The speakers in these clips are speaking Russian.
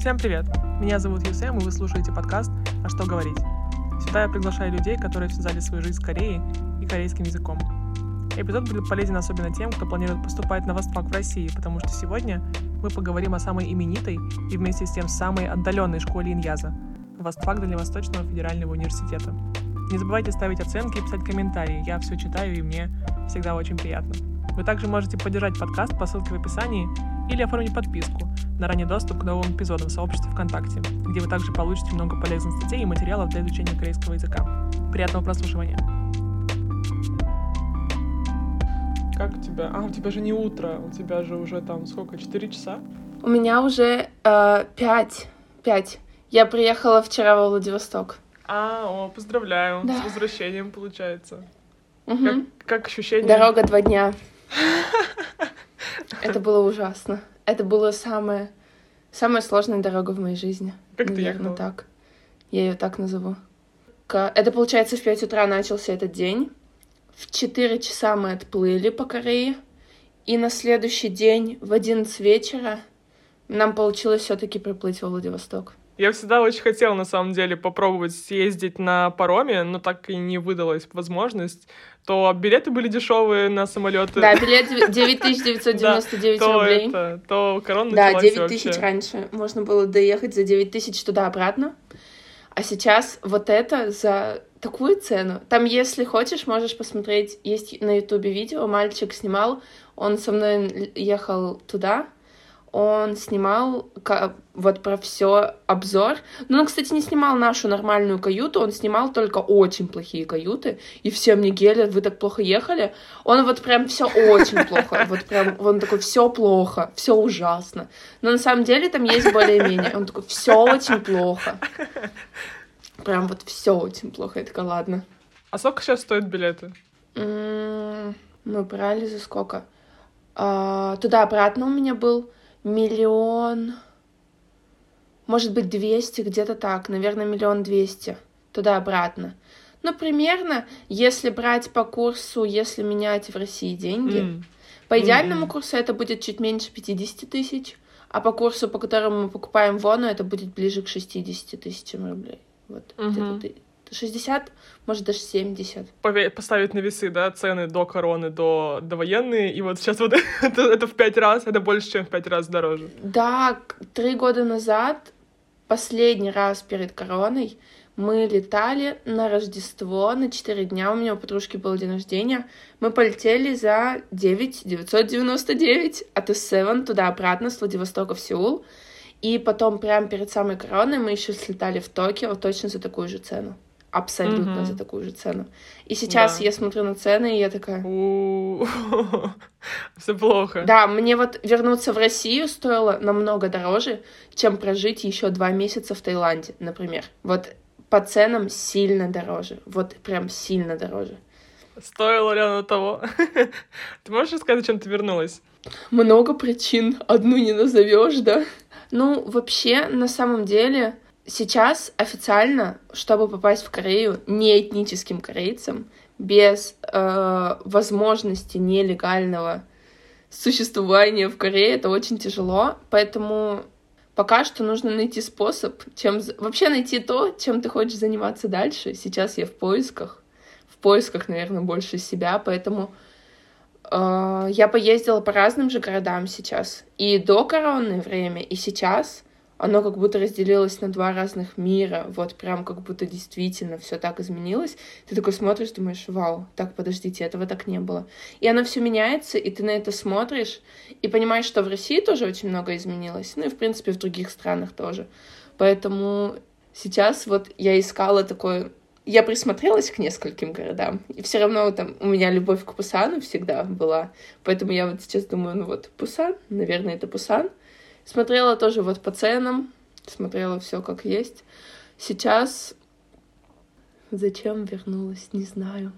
Всем привет! Меня зовут Юсем, и вы слушаете подкаст «А что говорить?». Сюда я приглашаю людей, которые связали свою жизнь с Кореей и корейским языком. Эпизод будет полезен особенно тем, кто планирует поступать на Восток в России, потому что сегодня мы поговорим о самой именитой и вместе с тем самой отдаленной школе Иньяза – Востфак Дальневосточного федерального университета. Не забывайте ставить оценки и писать комментарии, я все читаю и мне всегда очень приятно. Вы также можете поддержать подкаст по ссылке в описании или оформить подписку на ранний доступ к новым эпизодам в сообществе ВКонтакте, где вы также получите много полезных статей и материалов для изучения корейского языка. Приятного прослушивания! Как у тебя? А, у тебя же не утро, у тебя же уже там сколько, 4 часа? У меня уже э, 5. 5. Я приехала вчера во Владивосток. А, о, поздравляю Да. с возвращением, получается. Мгм. Как, как ощущение? Дорога два дня. Это было ужасно. Это была самая, самая сложная дорога в моей жизни. Как ты Наверное, ехала? так. Я ее так назову. Это, получается, в 5 утра начался этот день. В 4 часа мы отплыли по Корее. И на следующий день в 11 вечера нам получилось все-таки приплыть во Владивосток. Я всегда очень хотела, на самом деле, попробовать съездить на пароме, но так и не выдалась возможность. То билеты были дешевые на самолеты, Да, билет 9999 то рублей. то корона Да, началась 9 тысяч раньше. Можно было доехать за 9 тысяч туда-обратно. А сейчас вот это за такую цену. Там, если хочешь, можешь посмотреть. Есть на ютубе видео, мальчик снимал. Он со мной ехал туда. Он снимал вот про все обзор. Но он, кстати, не снимал нашу нормальную каюту, он снимал только очень плохие каюты. И все мне гелят, вы так плохо ехали. Он вот прям все очень плохо. Вот прям он такой, все плохо, все ужасно. Но на самом деле там есть более-менее. Он такой, все очень плохо. Прям вот все очень плохо. Я такая, ладно. А сколько сейчас стоят билеты? Мы брали за сколько? А, Туда-обратно у меня был миллион, может быть, двести, где-то так, наверное, миллион двести туда-обратно. Ну, примерно, если брать по курсу, если менять в России деньги, М. по идеальному Мгм. курсу это будет чуть меньше 50 тысяч, а по курсу, по которому мы покупаем вону, это будет ближе к 60 тысячам рублей. Вот, Мгм. Где-то ты- 60, может, даже 70. Пове- Поставить на весы, да, цены до короны, до, до военные, и вот сейчас вот это, это в пять раз, это больше, чем в пять раз дороже. Да, три года назад, последний раз перед короной, мы летали на Рождество на 4 дня. У меня у подружки был день рождения. Мы полетели за 9 999 от S7 туда-обратно с Владивостока в Сеул. И потом, прямо перед самой короной, мы еще слетали в Токио точно за такую же цену. Абсолютно Мгм. за такую же цену. И сейчас Да. я смотрю на цены, и я такая... Все плохо. Да, мне вот вернуться в Россию стоило намного дороже, чем прожить еще два месяца в Таиланде, например. Вот по ценам сильно дороже. Вот прям сильно дороже. Стоило ли оно того? Ты можешь рассказать, чем ты вернулась? Много причин, одну не назовешь, да? Ну, вообще, на самом деле, сейчас официально, чтобы попасть в Корею не этническим корейцам, без э, возможности нелегального существования в Корее, это очень тяжело. Поэтому пока что нужно найти способ, чем вообще найти то, чем ты хочешь заниматься дальше. Сейчас я в поисках, в поисках, наверное, больше себя, поэтому э, я поездила по разным же городам сейчас. И до коронное время, и сейчас оно как будто разделилось на два разных мира. Вот прям как будто действительно все так изменилось. Ты такой смотришь, думаешь, вау, так, подождите, этого так не было. И оно все меняется, и ты на это смотришь, и понимаешь, что в России тоже очень много изменилось. Ну и, в принципе, в других странах тоже. Поэтому сейчас вот я искала такое... Я присмотрелась к нескольким городам, и все равно там у меня любовь к Пусану всегда была. Поэтому я вот сейчас думаю, ну вот Пусан, наверное, это Пусан. Смотрела тоже вот по ценам, смотрела все как есть. Сейчас зачем вернулась, не знаю.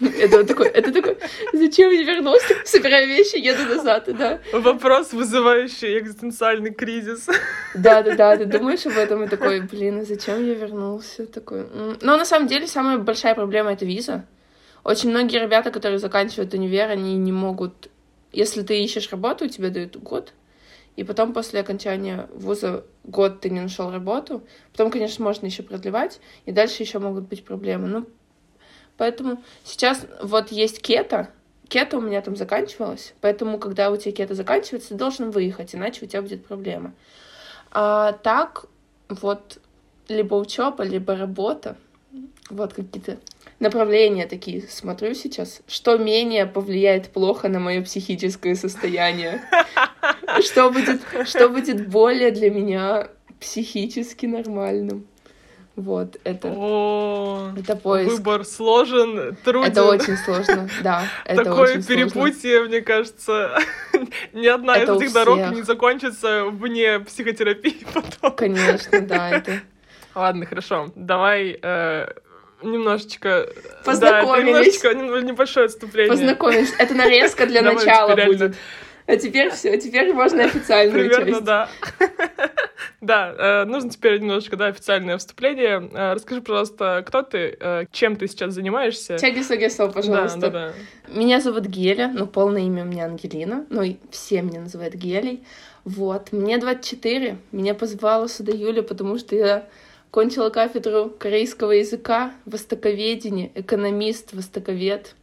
Это вот такой, это такой, зачем я вернулась? Собираю вещи, еду назад, да. Вопрос, вызывающий экзистенциальный кризис. Да, да, да, ты думаешь об этом и такой, блин, а зачем я вернулся? Такой. Но на самом деле самая большая проблема это виза. Очень многие ребята, которые заканчивают универ, они не могут. Если ты ищешь работу, тебе дают год. И потом после окончания вуза год ты не нашел работу, потом, конечно, можно еще продлевать, и дальше еще могут быть проблемы. Ну, поэтому сейчас вот есть кета, кета у меня там заканчивалась, поэтому, когда у тебя кета заканчивается, ты должен выехать, иначе у тебя будет проблема. А так, вот, либо учеба, либо работа, вот какие-то направления такие смотрю сейчас, что менее повлияет плохо на мое психическое состояние, что будет, что будет более для меня психически нормальным. Вот, это, О, это поиск. Выбор сложен, труден. Это очень сложно, да. Это Такое очень перепутье, сложно. мне кажется, ни одна Это из этих дорог всех. не закончится вне психотерапии потом. Конечно, да, это... Ладно, хорошо. Давай э, немножечко... Познакомились. Да, немножечко, нем- небольшое отступление. Познакомились. Это нарезка для начала будет. А теперь все, теперь можно официальную Примерно, часть. да. Да, э, нужно теперь немножечко, да, официальное вступление. Э, Расскажи, пожалуйста, кто ты, э, чем ты сейчас занимаешься? Чаги Сагесо, пожалуйста. Да, да, да. Меня зовут Геля, ну, полное имя у меня Ангелина, ну, и все меня называют Гелей. Вот, мне 24, меня позвала сюда Юля, потому что я кончила кафедру корейского языка, востоковедение, экономист, востоковед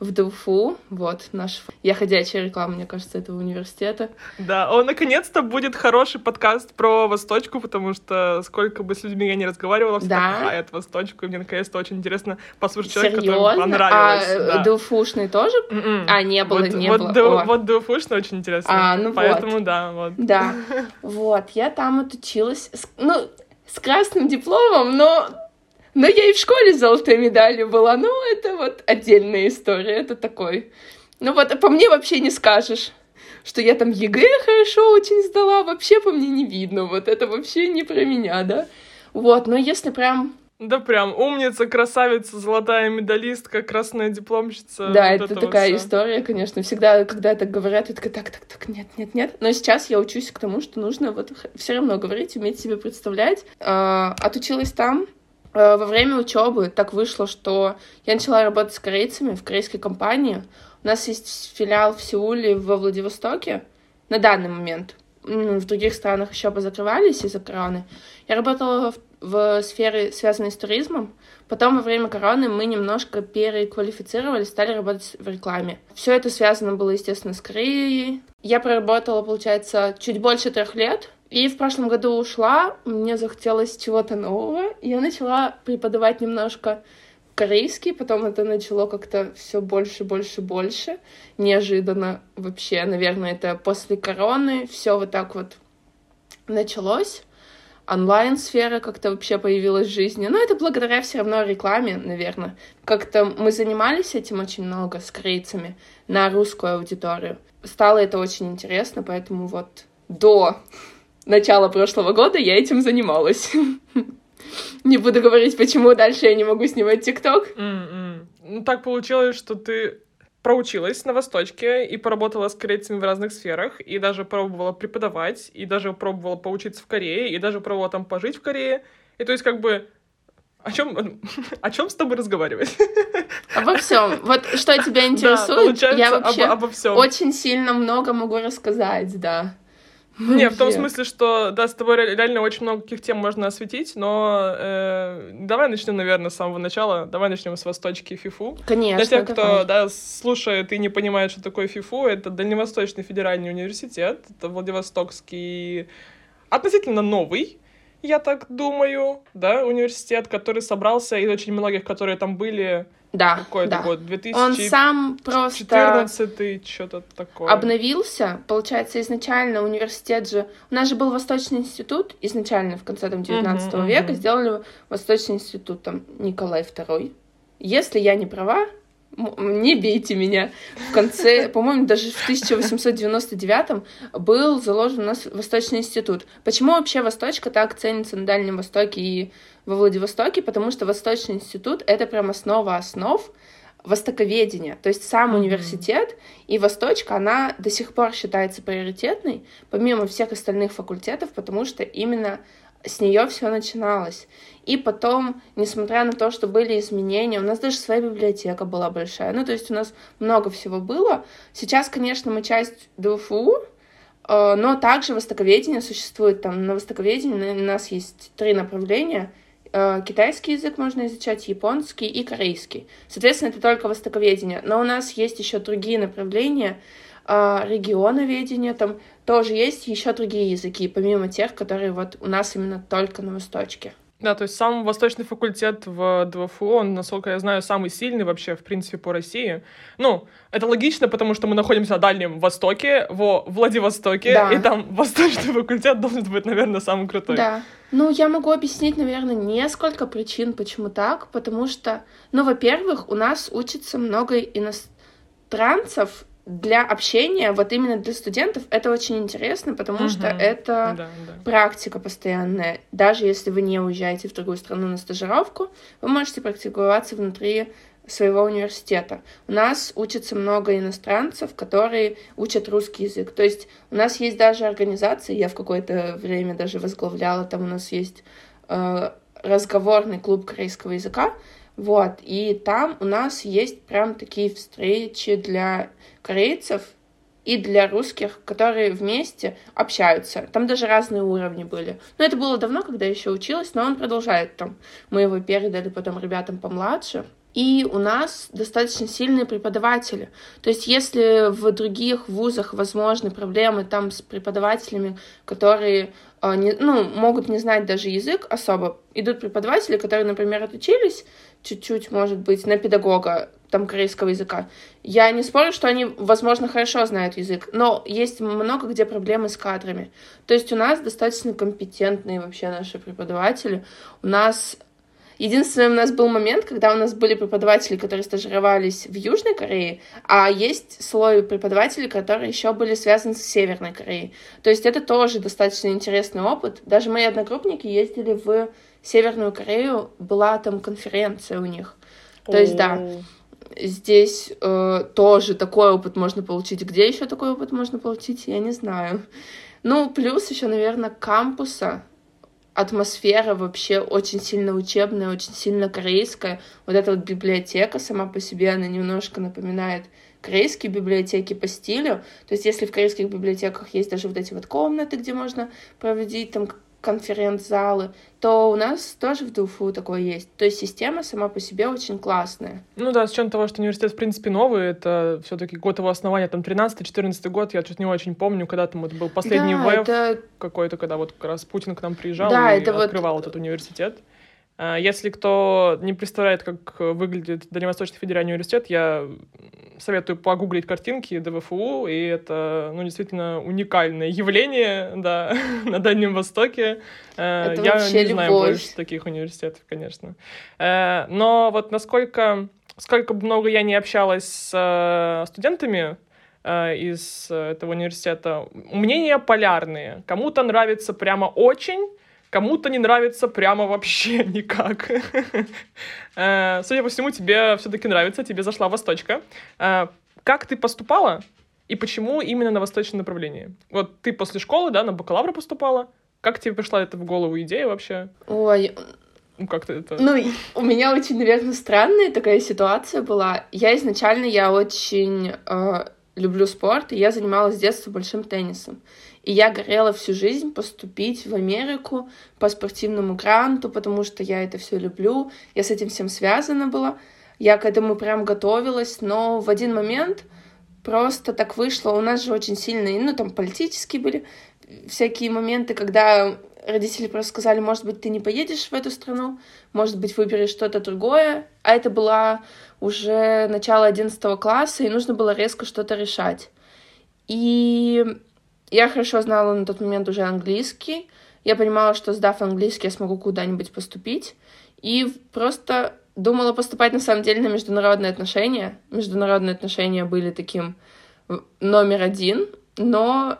в ДУФУ, вот, наш... Я ходячая реклама, мне кажется, этого университета. Да, он наконец-то будет хороший подкаст про Восточку, потому что сколько бы с людьми я не разговаривала, все Да. так хает Восточку, и мне наконец-то очень интересно послушать человека, которому Серьезно? понравилось. А да. ДУФУшный тоже? М-м. А, не было, вот, не вот было. Ду- О. вот Дуфушно очень интересно. А, ну вот. Поэтому да, вот. Да, вот, я там отучилась, ну, с красным дипломом, но, но я и в школе с золотой медалью была, ну, это вот отдельная история, это такой. Ну вот, а по мне вообще не скажешь, что я там ЕГЭ хорошо очень сдала, вообще по мне не видно, вот это вообще не про меня, да. Вот, но если прям Да прям умница, красавица, золотая медалистка, красная дипломщица. Да, вот это вот такая всё. история, конечно. Всегда, когда так говорят, я такая, так, так, так, нет, нет, нет. Но сейчас я учусь к тому, что нужно вот все равно говорить, уметь себе представлять. А, отучилась там. А, во время учебы так вышло, что я начала работать с корейцами в корейской компании. У нас есть филиал в Сеуле, во Владивостоке на данный момент. В других странах еще позакрывались из-за короны. Я работала в, в сфере, связанной с туризмом. Потом во время короны мы немножко переквалифицировались, стали работать в рекламе. Все это связано было, естественно, с Кореей. Я проработала, получается, чуть больше трех лет. И в прошлом году ушла, мне захотелось чего-то нового. Я начала преподавать немножко корейский, потом это начало как-то все больше, больше, больше. Неожиданно вообще, наверное, это после короны все вот так вот началось онлайн-сфера как-то вообще появилась в жизни. Но это благодаря все равно рекламе, наверное. Как-то мы занимались этим очень много с корейцами на русскую аудиторию. Стало это очень интересно, поэтому вот до начала прошлого года я этим занималась. Не буду говорить, почему дальше я не могу снимать ТикТок. М-м. Ну, так получилось, что ты проучилась на Восточке и поработала с корейцами в разных сферах, и даже пробовала преподавать, и даже пробовала поучиться в Корее, и даже пробовала там пожить в Корее. И то есть как бы о чем, о чем с тобой разговаривать? Обо всем. Вот что тебя Да, интересует, получается, я вообще обо, обо всем. очень сильно много могу рассказать, да. Не, в том смысле, что да, с тобой ре- реально очень много каких тем можно осветить, но э, давай начнем, наверное, с самого начала. Давай начнем с Восточки ФИФУ. Конечно, Для тех, кто да, слушает и не понимает, что такое ФИФУ, это Дальневосточный федеральный университет, это Владивостокский относительно новый, я так думаю, да, университет, который собрался из очень многих, которые там были, Да, какой это да. год, Он сам просто 2014 что-то такое. обновился. Получается, изначально университет же... У нас же был Восточный институт, изначально в конце там, 19 Мгм, века мгм. сделали Восточный институт, там, Николай II. Если я не права, не бейте меня. В конце, по-моему, даже в 1899 был заложен у нас Восточный институт. Почему вообще Восточка так ценится на Дальнем Востоке и во Владивостоке? Потому что Восточный институт — это прям основа основ востоковедения. То есть сам Мгм. университет и Восточка, она до сих пор считается приоритетной, помимо всех остальных факультетов, потому что именно с нее все начиналось. И потом, несмотря на то, что были изменения, у нас даже своя библиотека была большая. Ну, то есть у нас много всего было. Сейчас, конечно, мы часть ДФУ, Э, но также востоковедение существует. Там на востоковедении у нас есть три направления. Э, китайский язык можно изучать, японский и корейский. Соответственно, это только востоковедение. Но у нас есть еще другие направления, э, регионоведение, там тоже есть еще другие языки, помимо тех, которые вот у нас именно только на Восточке. Да, то есть сам восточный факультет в ДВФУ, он, насколько я знаю, самый сильный вообще, в принципе, по России. Ну, это логично, потому что мы находимся на Дальнем Востоке, во Владивостоке, да. и там восточный факультет должен быть, наверное, самый крутой. Да. Ну, я могу объяснить, наверное, несколько причин, почему так, потому что, ну, во-первых, у нас учится много иностранцев, для общения, вот именно для студентов, это очень интересно, потому uh что это да, да. практика постоянная. Даже если вы не уезжаете в другую страну на стажировку, вы можете практиковаться внутри своего университета. У нас учатся много иностранцев, которые учат русский язык. То есть у нас есть даже организации, я в какое-то время даже возглавляла, там у нас есть э, разговорный клуб корейского языка, вот, и там у нас есть прям такие встречи для корейцев и для русских, которые вместе общаются. Там даже разные уровни были. Но это было давно, когда еще училась, но он продолжает там. Мы его передали потом ребятам помладше. И у нас достаточно сильные преподаватели. То есть если в других вузах возможны проблемы там с преподавателями, которые э, не, ну, могут не знать даже язык особо, идут преподаватели, которые, например, отучились чуть-чуть, может быть, на педагога там корейского языка. Я не спорю, что они, возможно, хорошо знают язык, но есть много где проблемы с кадрами. То есть у нас достаточно компетентные вообще наши преподаватели. У нас Единственный у нас был момент, когда у нас были преподаватели, которые стажировались в Южной Корее, а есть слой преподавателей, которые еще были связаны с Северной Кореей. То есть это тоже достаточно интересный опыт. Даже мои одногруппники ездили в Северную Корею, была там конференция у них. То есть, да, здесь э, тоже такой опыт можно получить. Где еще такой опыт можно получить, я не знаю. Ну, плюс еще, наверное, кампуса атмосфера вообще очень сильно учебная, очень сильно корейская. Вот эта вот библиотека сама по себе, она немножко напоминает корейские библиотеки по стилю. То есть если в корейских библиотеках есть даже вот эти вот комнаты, где можно проводить там конференц-залы, то у нас тоже в ДУФУ такое есть. То есть система сама по себе очень классная. Ну да, с учетом того, что университет, в принципе, новый, это все таки год его основания, там, 13-14 год, я чуть не очень помню, когда там вот был последний да, это... какой-то, когда вот как раз Путин к нам приезжал да, и это открывал вот... этот университет. А, если кто не представляет, как выглядит Дальневосточный федеральный университет, я советую погуглить картинки ДВФУ, и это, ну, действительно уникальное явление, да, на Дальнем Востоке. Э, это я не знаю больше таких университетов, конечно. Э, но вот насколько, сколько много я не общалась с э, студентами, из этого университета, мнения полярные. Кому-то нравится прямо очень, Кому-то не нравится прямо вообще никак. Э, судя по всему, тебе все-таки нравится, тебе зашла Восточка. Э, как ты поступала и почему именно на восточное направление? Вот ты после школы, да, на бакалавра поступала. Как тебе пришла это в голову идея вообще? Ой, ну, как-то это... Ну, у меня очень, наверное, странная такая ситуация была. Я изначально, я очень э, люблю спорт, и я занималась с детства большим теннисом. И я горела всю жизнь поступить в Америку по спортивному гранту, потому что я это все люблю, я с этим всем связана была. Я к этому прям готовилась, но в один момент просто так вышло. У нас же очень сильные, ну, там, политические были всякие моменты, когда родители просто сказали, может быть, ты не поедешь в эту страну, может быть, выберешь что-то другое. А это была уже начало 11 класса, и нужно было резко что-то решать. И я хорошо знала на тот момент уже английский. Я понимала, что сдав английский, я смогу куда-нибудь поступить. И просто думала поступать на самом деле на международные отношения. Международные отношения были таким номер один, но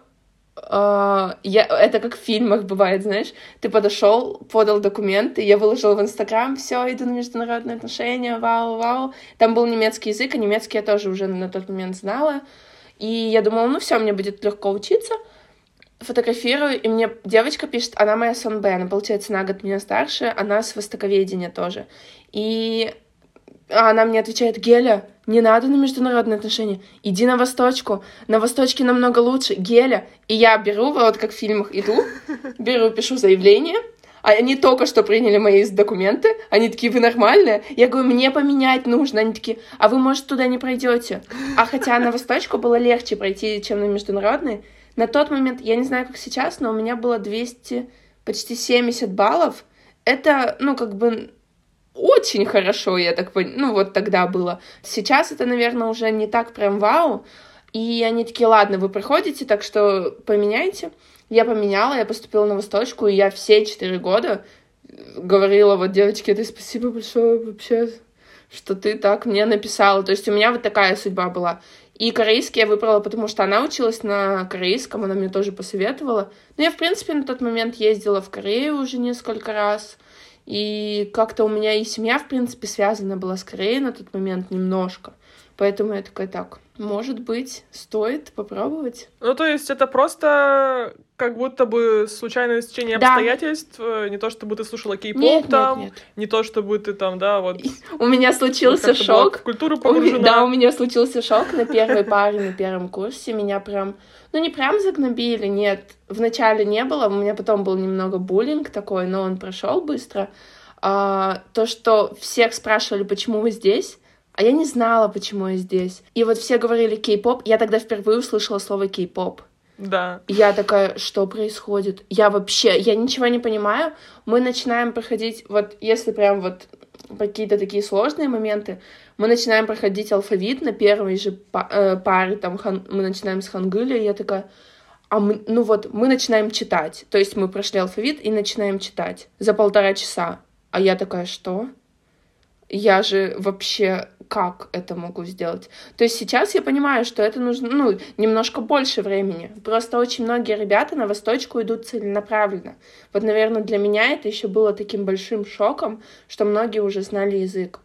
э, я, это как в фильмах бывает, знаешь, ты подошел, подал документы, я выложила в Инстаграм, все, иду на международные отношения, вау, вау. Там был немецкий язык, а немецкий я тоже уже на тот момент знала. И я думала, ну все, мне будет легко учиться. Фотографирую, и мне девочка пишет, она моя СНБ, она, получается, на год меня старше, она с востоковедения тоже. И она мне отвечает, Геля, не надо на международные отношения, иди на Восточку, на Восточке намного лучше, Геля. И я беру, вот как в фильмах иду, беру, пишу заявление, они только что приняли мои документы, они такие, вы нормальные? Я говорю, мне поменять нужно. Они такие, а вы, может, туда не пройдете? А хотя на Восточку было легче пройти, чем на международный. На тот момент, я не знаю, как сейчас, но у меня было 200, почти 70 баллов. Это, ну, как бы очень хорошо, я так понимаю, ну, вот тогда было. Сейчас это, наверное, уже не так прям вау. И они такие, ладно, вы приходите, так что поменяйте. Я поменяла, я поступила на Восточку, и я все четыре года говорила, вот, девочки, ты спасибо большое вообще, что ты так мне написала. То есть у меня вот такая судьба была. И корейский я выбрала, потому что она училась на корейском, она мне тоже посоветовала. Но я, в принципе, на тот момент ездила в Корею уже несколько раз. И как-то у меня и семья, в принципе, связана была с Кореей на тот момент немножко. Поэтому я такая, так, может быть, стоит попробовать. Ну, то есть это просто как будто бы случайное стечение да. обстоятельств, э, не то чтобы ты слушала кей-поп там, нет, нет. не то чтобы ты там, да, вот... У меня случился шок. В культуру погружена. У, да, у меня случился шок на первой паре, на первом курсе. Меня прям, ну не прям загнобили, нет. Вначале не было, у меня потом был немного буллинг такой, но он прошел быстро. А, то, что всех спрашивали, почему вы здесь, а я не знала, почему я здесь. И вот все говорили кей-поп. Я тогда впервые услышала слово кей-поп. Да. Я такая, что происходит? Я вообще, я ничего не понимаю. Мы начинаем проходить, вот если прям вот какие-то такие сложные моменты, мы начинаем проходить алфавит на первой же э, паре, там хан, мы начинаем с хангыля, и я такая, а мы, ну вот, мы начинаем читать. То есть мы прошли алфавит и начинаем читать за полтора часа. А я такая, что? Я же вообще как это могу сделать. То есть сейчас я понимаю, что это нужно, ну, немножко больше времени. Просто очень многие ребята на Восточку идут целенаправленно. Вот, наверное, для меня это еще было таким большим шоком, что многие уже знали язык.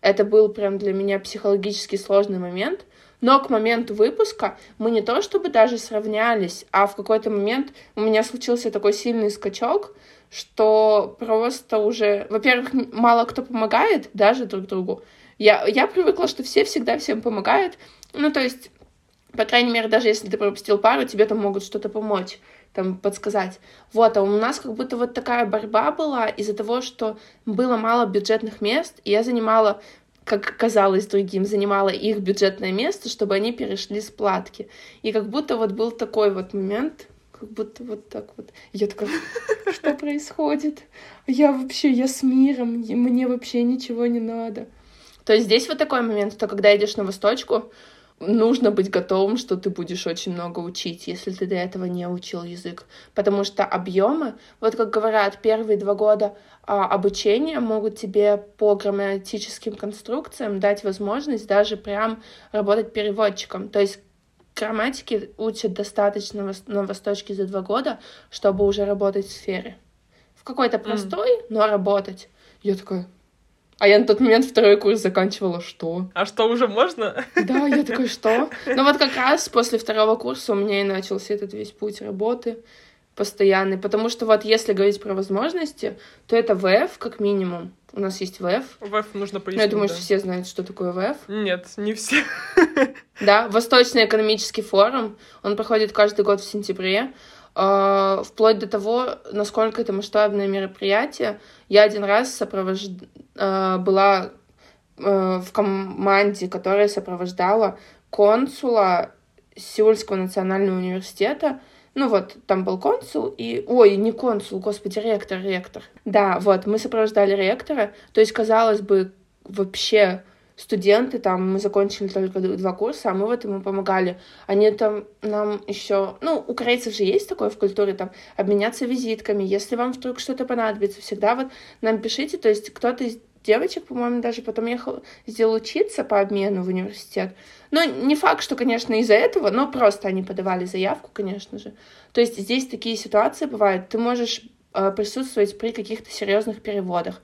Это был прям для меня психологически сложный момент, но к моменту выпуска мы не то чтобы даже сравнялись, а в какой-то момент у меня случился такой сильный скачок, что просто уже, во-первых, мало кто помогает даже друг другу, я, я привыкла, что все всегда всем помогают. Ну, то есть, по крайней мере, даже если ты пропустил пару, тебе там могут что-то помочь, там, подсказать. Вот, а у нас как будто вот такая борьба была из-за того, что было мало бюджетных мест, и я занимала как казалось другим, занимала их бюджетное место, чтобы они перешли с платки. И как будто вот был такой вот момент, как будто вот так вот. Я такая, что происходит? Я вообще, я с миром, мне вообще ничего не надо. То есть здесь вот такой момент, что когда идешь на восточку, нужно быть готовым, что ты будешь очень много учить, если ты до этого не учил язык. Потому что объемы, вот как говорят, первые два года а, обучения могут тебе по грамматическим конструкциям дать возможность даже прям работать переводчиком. То есть грамматики учат достаточно на восточке за два года, чтобы уже работать в сфере. В какой-то простой, mm. но работать. Я такая, а я на тот момент второй курс заканчивала. Что? А что, уже можно? Да, я такая, что? Ну вот как раз после второго курса у меня и начался этот весь путь работы постоянный. Потому что вот если говорить про возможности, то это ВФ как минимум. У нас есть ВФ. ВФ нужно пояснить. Ну, я думаю, да. что все знают, что такое ВФ. Нет, не все. Да, Восточный экономический форум. Он проходит каждый год в сентябре. Uh, вплоть до того, насколько это масштабное мероприятие. Я один раз сопровож... uh, была uh, в команде, которая сопровождала консула Сеульского национального университета. Ну вот, там был консул и... Ой, не консул, господи, ректор, ректор. Да, вот, мы сопровождали ректора. То есть, казалось бы, вообще студенты, там мы закончили только два курса, а мы вот ему помогали. Они там нам еще, ну, у корейцев же есть такое в культуре, там, обменяться визитками, если вам вдруг что-то понадобится, всегда вот нам пишите, то есть кто-то из девочек, по-моему, даже потом ехал, сделал учиться по обмену в университет. Но не факт, что, конечно, из-за этого, но просто они подавали заявку, конечно же. То есть здесь такие ситуации бывают. Ты можешь э, присутствовать при каких-то серьезных переводах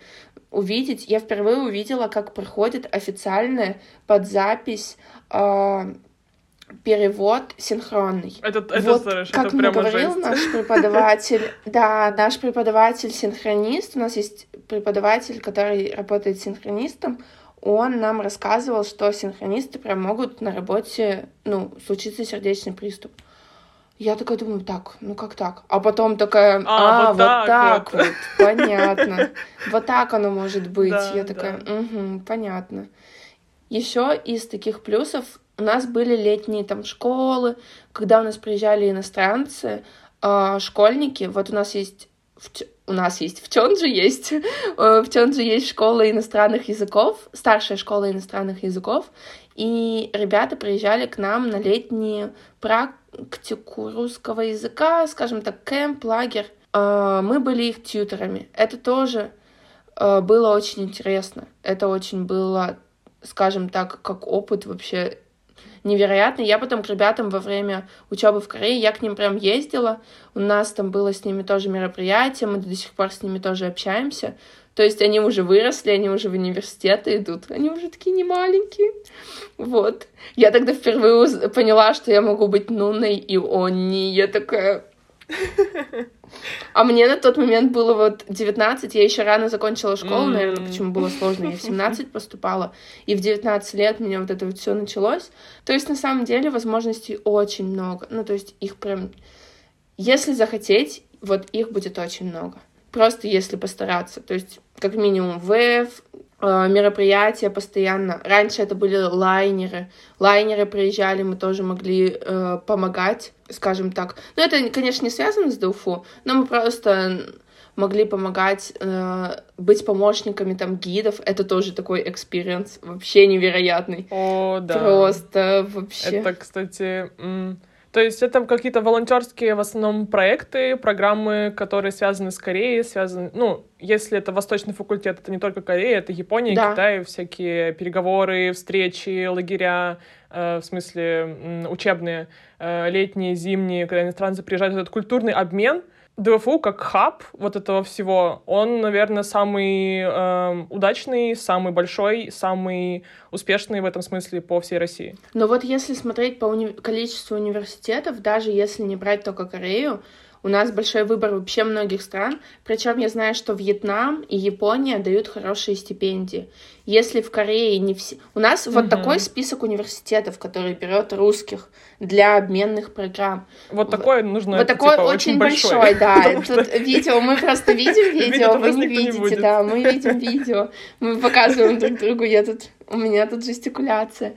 увидеть, я впервые увидела, как проходит официальная под запись э, перевод синхронный. Это, это, вот, слышь, как это мне прямо говорил жесть. наш преподаватель, да, наш преподаватель синхронист, у нас есть преподаватель, который работает синхронистом, он нам рассказывал, что синхронисты прям могут на работе, ну, случиться сердечный приступ. Я такая думаю, так, ну как так? А потом такая, а, а вот, вот так, так вот. вот, понятно. Вот так оно может быть. Да, Я такая, да. угу, понятно. Еще из таких плюсов у нас были летние там школы, когда у нас приезжали иностранцы, э, школьники. Вот у нас есть в, у нас есть в Чонджи есть э, в Чонджи есть школа иностранных языков, старшая школа иностранных языков, и ребята приезжали к нам на летние практику русского языка, скажем так, кемп, лагерь. Э, мы были их тьютерами. Это тоже э, было очень интересно. Это очень было, скажем так, как опыт вообще невероятный. Я потом к ребятам во время учебы в Корее, я к ним прям ездила. У нас там было с ними тоже мероприятие, мы до сих пор с ними тоже общаемся. То есть они уже выросли, они уже в университеты идут, они уже такие не маленькие. Вот. Я тогда впервые поняла, что я могу быть Нуной и Онни. Я такая... А мне на тот момент было вот 19, я еще рано закончила школу, наверное, почему было сложно. Я в 17 поступала, и в 19 лет у меня вот это вот все началось. То есть, на самом деле, возможностей очень много. Ну, то есть, их прям... Если захотеть, вот их будет очень много. Просто если постараться. То есть, как минимум, ВЭФ, э, мероприятия постоянно. Раньше это были лайнеры. Лайнеры приезжали, мы тоже могли э, помогать, скажем так. Но это, конечно, не связано с ДУФУ, но мы просто могли помогать, э, быть помощниками там гидов. Это тоже такой experience вообще невероятный. О, да. Просто вообще. Это, кстати, то есть это какие-то волонтерские в основном проекты, программы, которые связаны с Кореей, связаны, ну, если это восточный факультет, это не только Корея, это Япония, да. Китай, всякие переговоры, встречи, лагеря, э, в смысле учебные, э, летние, зимние, когда иностранцы приезжают, этот культурный обмен — ДВФУ как хаб вот этого всего, он, наверное, самый э, удачный, самый большой, самый успешный в этом смысле по всей России. Но вот если смотреть по уни- количеству университетов, даже если не брать только Корею, у нас большой выбор вообще многих стран, причем я знаю, что Вьетнам и Япония дают хорошие стипендии. Если в Корее не все... У нас угу. вот такой список университетов, который берет русских для обменных программ. Вот такой нужно. Вот такой типа, очень большой, большой да. Тут видео, мы просто видим видео, вы не видите, да, мы видим видео, мы показываем друг другу, я тут, у меня тут жестикуляция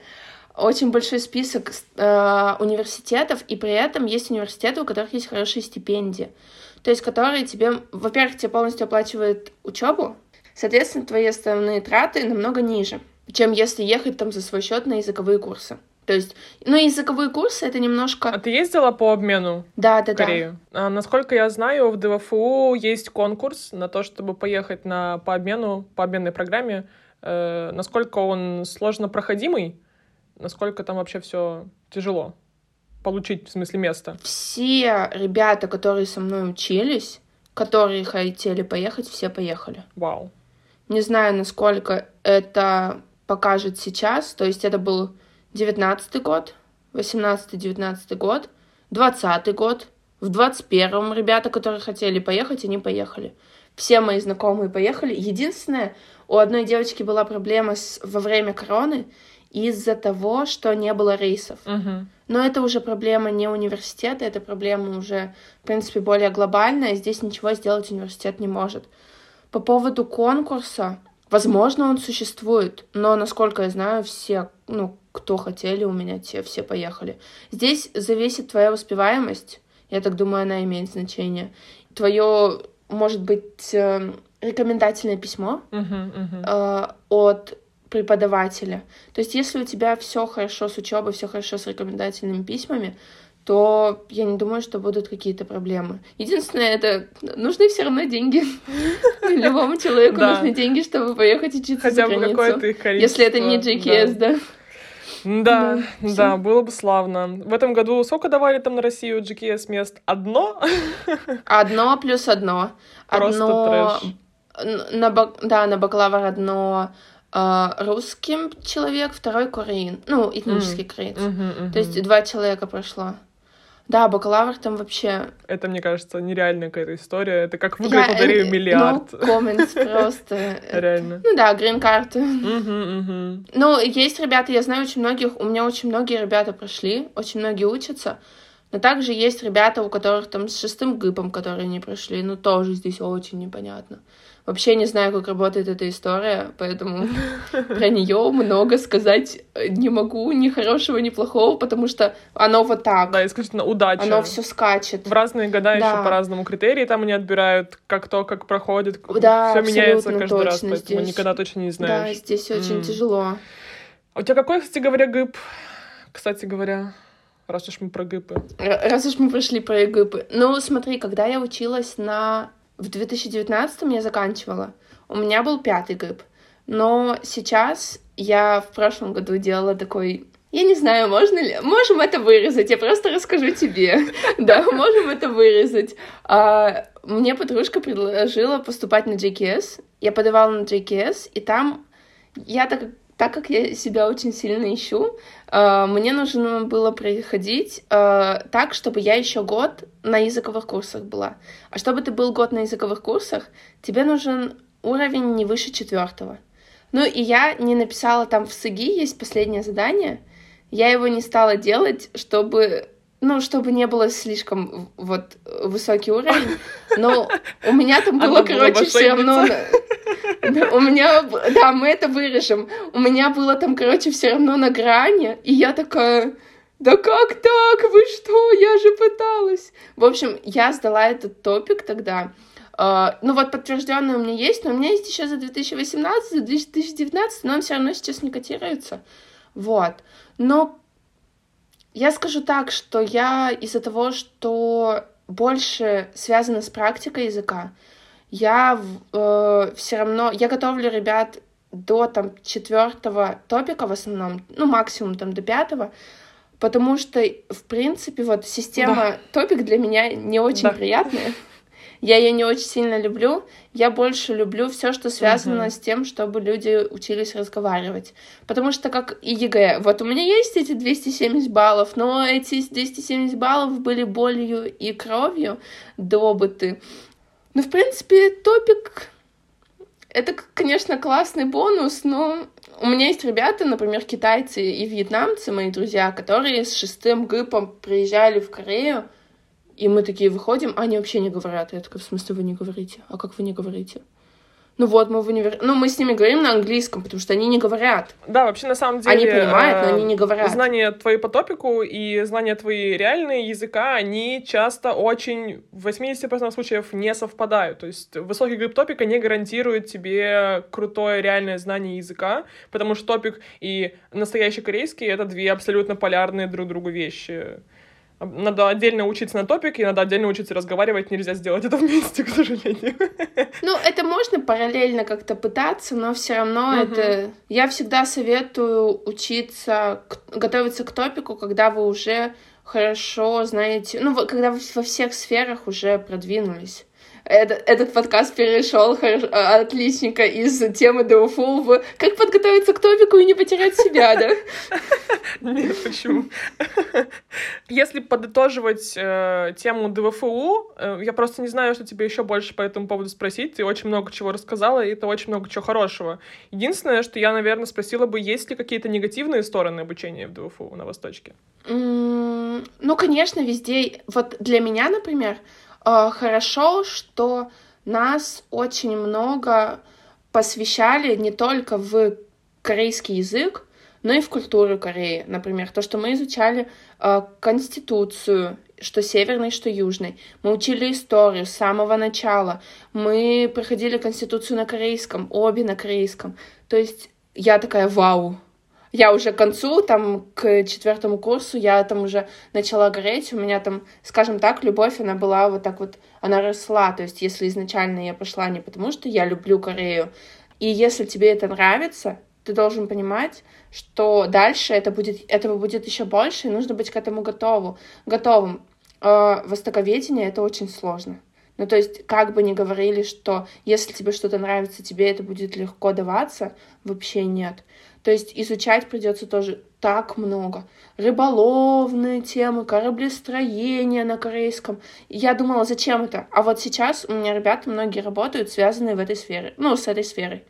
очень большой список э, университетов, и при этом есть университеты, у которых есть хорошие стипендии. То есть, которые тебе, во-первых, тебе полностью оплачивают учебу, соответственно, твои основные траты намного ниже, чем если ехать там за свой счет на языковые курсы. То есть, ну, языковые курсы это немножко... А ты ездила по обмену? Да, да, в Корею? да. А, насколько я знаю, в ДВФУ есть конкурс на то, чтобы поехать на, по обмену, по обменной программе. Э, насколько он сложно проходимый? Насколько там вообще все тяжело получить, в смысле, место? Все ребята, которые со мной учились, которые хотели поехать, все поехали. Вау. Не знаю, насколько это покажет сейчас. То есть это был девятнадцатый год, восемнадцатый, девятнадцатый год, двадцатый год. В двадцать первом ребята, которые хотели поехать, они поехали. Все мои знакомые поехали. Единственное, у одной девочки была проблема с, во время короны, из-за того, что не было рейсов. Uh-huh. Но это уже проблема не университета, это проблема уже, в принципе, более глобальная. Здесь ничего сделать университет не может. По поводу конкурса, возможно, он существует, но, насколько я знаю, все, ну, кто хотели у меня, те все поехали. Здесь зависит твоя успеваемость. Я так думаю, она имеет значение. Твое, может быть, э, рекомендательное письмо uh-huh, uh-huh. Э, от преподавателя. То есть, если у тебя все хорошо с учебой, все хорошо с рекомендательными письмами, то я не думаю, что будут какие-то проблемы. Единственное, это нужны все равно деньги. Любому человеку нужны деньги, чтобы поехать учиться за границу. Если это не GKS, да. Да, да, было бы славно. В этом году сколько давали там на Россию GKS мест? Одно? Одно плюс одно. Просто трэш. На, да, на бакалавр одно, русским человек, второй кореин, ну, этнический mm. кореец. Mm-hmm, mm-hmm. То есть два человека прошло. Да, бакалавр там вообще... Это, мне кажется, нереальная какая-то история. Это как выиграть я... лотерею э, миллиард. Ну, comments просто. Реально. Ну да, грин-карты. Ну, есть ребята, я знаю очень многих, у меня очень многие ребята прошли, очень многие учатся. Но также есть ребята, у которых там с шестым гипом, которые не прошли, ну тоже здесь очень непонятно. Вообще не знаю, как работает эта история, поэтому про нее много сказать не могу, ни хорошего, ни плохого, потому что оно вот так. Да, исключительно удача. Оно все скачет. В разные года да. еще по разному критерии там они отбирают, как то, как проходит. Да, все меняется каждый раз, поэтому здесь... никогда точно не знаешь. Да, здесь очень тяжело. А у тебя какой, кстати говоря, гип? Кстати говоря, раз уж мы про гипы. Раз уж мы прошли про гипы. Ну, смотри, когда я училась на в 2019 я заканчивала, у меня был пятый ГИП. Но сейчас я в прошлом году делала такой я не знаю, можно ли... Можем это вырезать, я просто расскажу тебе. Да, можем это вырезать. А, мне подружка предложила поступать на JKS. Я подавала на JKS, и там я так так как я себя очень сильно ищу, э, мне нужно было приходить э, так, чтобы я еще год на языковых курсах была. А чтобы ты был год на языковых курсах, тебе нужен уровень не выше четвертого. Ну и я не написала там в СИГИ есть последнее задание, я его не стала делать, чтобы ну, чтобы не было слишком вот высокий уровень, но у меня там было, короче, все равно у меня, да, мы это вырежем. У меня было там, короче, все равно на грани, и я такая, да как так? Вы что? Я же пыталась. В общем, я сдала этот топик тогда. Uh, ну вот подтвержденный у меня есть, но у меня есть еще за 2018, за 2019, но он все равно сейчас не котируется. Вот. Но я скажу так, что я из-за того, что больше связано с практикой языка, я э, все равно, я готовлю ребят до там четвертого TOPIK а в основном, ну максимум там до пятого, потому что в принципе вот система да. TOPIK для меня не очень да. приятная. Я ее не очень сильно люблю. Я больше люблю все, что связано uh-huh. с тем, чтобы люди учились разговаривать. Потому что как и ЕГЭ. Вот у меня есть эти 270 баллов, но эти 270 баллов были болью и кровью добыты. Ну, в принципе, топик это, конечно, классный бонус, но у меня есть ребята, например, китайцы и вьетнамцы, мои друзья, которые с шестым гипом приезжали в Корею, и мы такие выходим, а они вообще не говорят. Я такая, в смысле вы не говорите? А как вы не говорите? Ну вот, мы в универ... Ну, мы с ними говорим на английском, потому что они не говорят. Да, вообще, на самом деле... Они понимают, но они не говорят. Знания твои по топику и знания твои реальные языка, они часто очень, в 80% случаев, не совпадают. То есть высокий грипп топика не гарантирует тебе крутое реальное знание языка, потому что топик и настоящий корейский — это две абсолютно полярные друг другу вещи. Надо отдельно учиться на топике, и надо отдельно учиться разговаривать. Нельзя сделать это вместе, к сожалению. Ну, это можно параллельно как-то пытаться, но все равно угу. это... Я всегда советую учиться, готовиться к топику, когда вы уже хорошо знаете... Ну, когда вы во всех сферах уже продвинулись этот, этот подкаст перешел а, отличненько из темы ДФУ в как подготовиться к топику и не потерять себя, да? Нет, почему? Если подытоживать э, тему ДВФУ, э, я просто не знаю, что тебе еще больше по этому поводу спросить. Ты очень много чего рассказала, и это очень много чего хорошего. Единственное, что я, наверное, спросила бы, есть ли какие-то негативные стороны обучения в ДВФУ на Восточке? Mm, ну, конечно, везде. Вот для меня, например, Э, хорошо, что нас очень много посвящали не только в корейский язык, но и в культуру Кореи. Например, то, что мы изучали э, конституцию, что северной, что южной. Мы учили историю с самого начала. Мы проходили конституцию на корейском, обе на корейском. То есть я такая, вау, я уже к концу, там, к четвертому курсу, я там уже начала гореть, у меня там, скажем так, любовь, она была вот так вот, она росла, то есть если изначально я пошла не потому, что я люблю Корею, и если тебе это нравится, ты должен понимать, что дальше это будет, этого будет еще больше, и нужно быть к этому готову, готовым. Э, востоковедение — это очень сложно. Ну, то есть, как бы ни говорили, что если тебе что-то нравится, тебе это будет легко даваться, вообще нет. То есть изучать придется тоже так много. Рыболовные темы, кораблестроение на корейском. Я думала, зачем это? А вот сейчас у меня ребята многие работают, связанные в этой сфере. Ну, с этой сферой.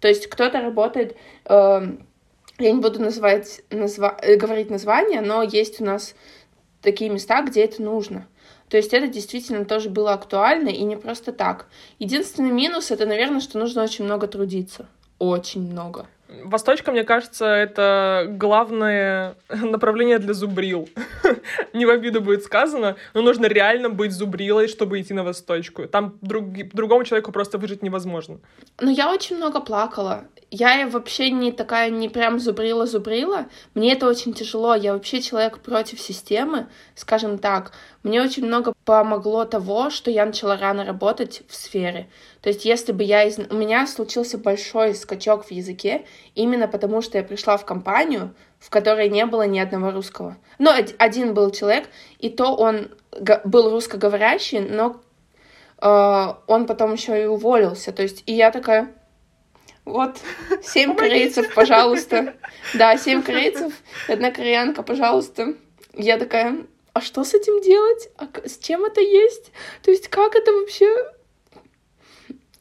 То есть кто-то работает... Э, я не буду называть, назва, э, говорить название, но есть у нас такие места, где это нужно. То есть это действительно тоже было актуально и не просто так. Единственный минус это, наверное, что нужно очень много трудиться. Очень много. Восточка, мне кажется, это главное направление для зубрил. Не в обиду будет сказано, но нужно реально быть зубрилой, чтобы идти на Восточку. Там друг, другому человеку просто выжить невозможно. Ну, я очень много плакала. Я вообще не такая, не прям зубрила-зубрила. Мне это очень тяжело. Я вообще человек против системы, скажем так. Мне очень много помогло того, что я начала рано работать в сфере. То есть, если бы я... Из... У меня случился большой скачок в языке, именно потому что я пришла в компанию, в которой не было ни одного русского. Ну, один был человек, и то он был русскоговорящий, но э, он потом еще и уволился. То есть, и я такая, вот, семь корейцев, пожалуйста. Да, семь корейцев, одна кореянка, пожалуйста. Я такая, а что с этим делать? А с чем это есть? То есть как это вообще?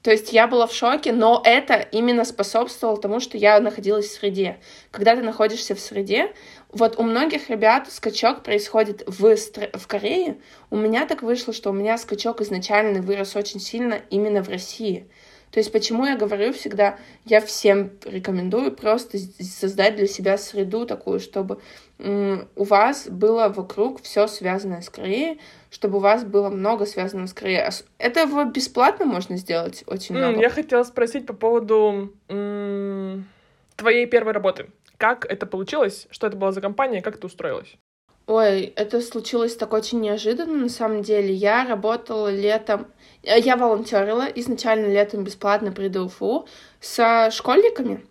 То есть я была в шоке, но это именно способствовало тому, что я находилась в среде. Когда ты находишься в среде, вот у многих ребят скачок происходит в, в Корее. У меня так вышло, что у меня скачок изначально вырос очень сильно именно в России. То есть почему я говорю всегда, я всем рекомендую просто создать для себя среду такую, чтобы у вас было вокруг все связанное с Кореей, чтобы у вас было много связанного с Кореей. Это бесплатно можно сделать очень много. Я хотела спросить по поводу твоей первой работы. Как это получилось? Что это была за компания? Как ты устроилась? Ой, это случилось так очень неожиданно, на самом деле. Я работала летом, я волонтерила изначально летом бесплатно при ДУФУ с школьниками,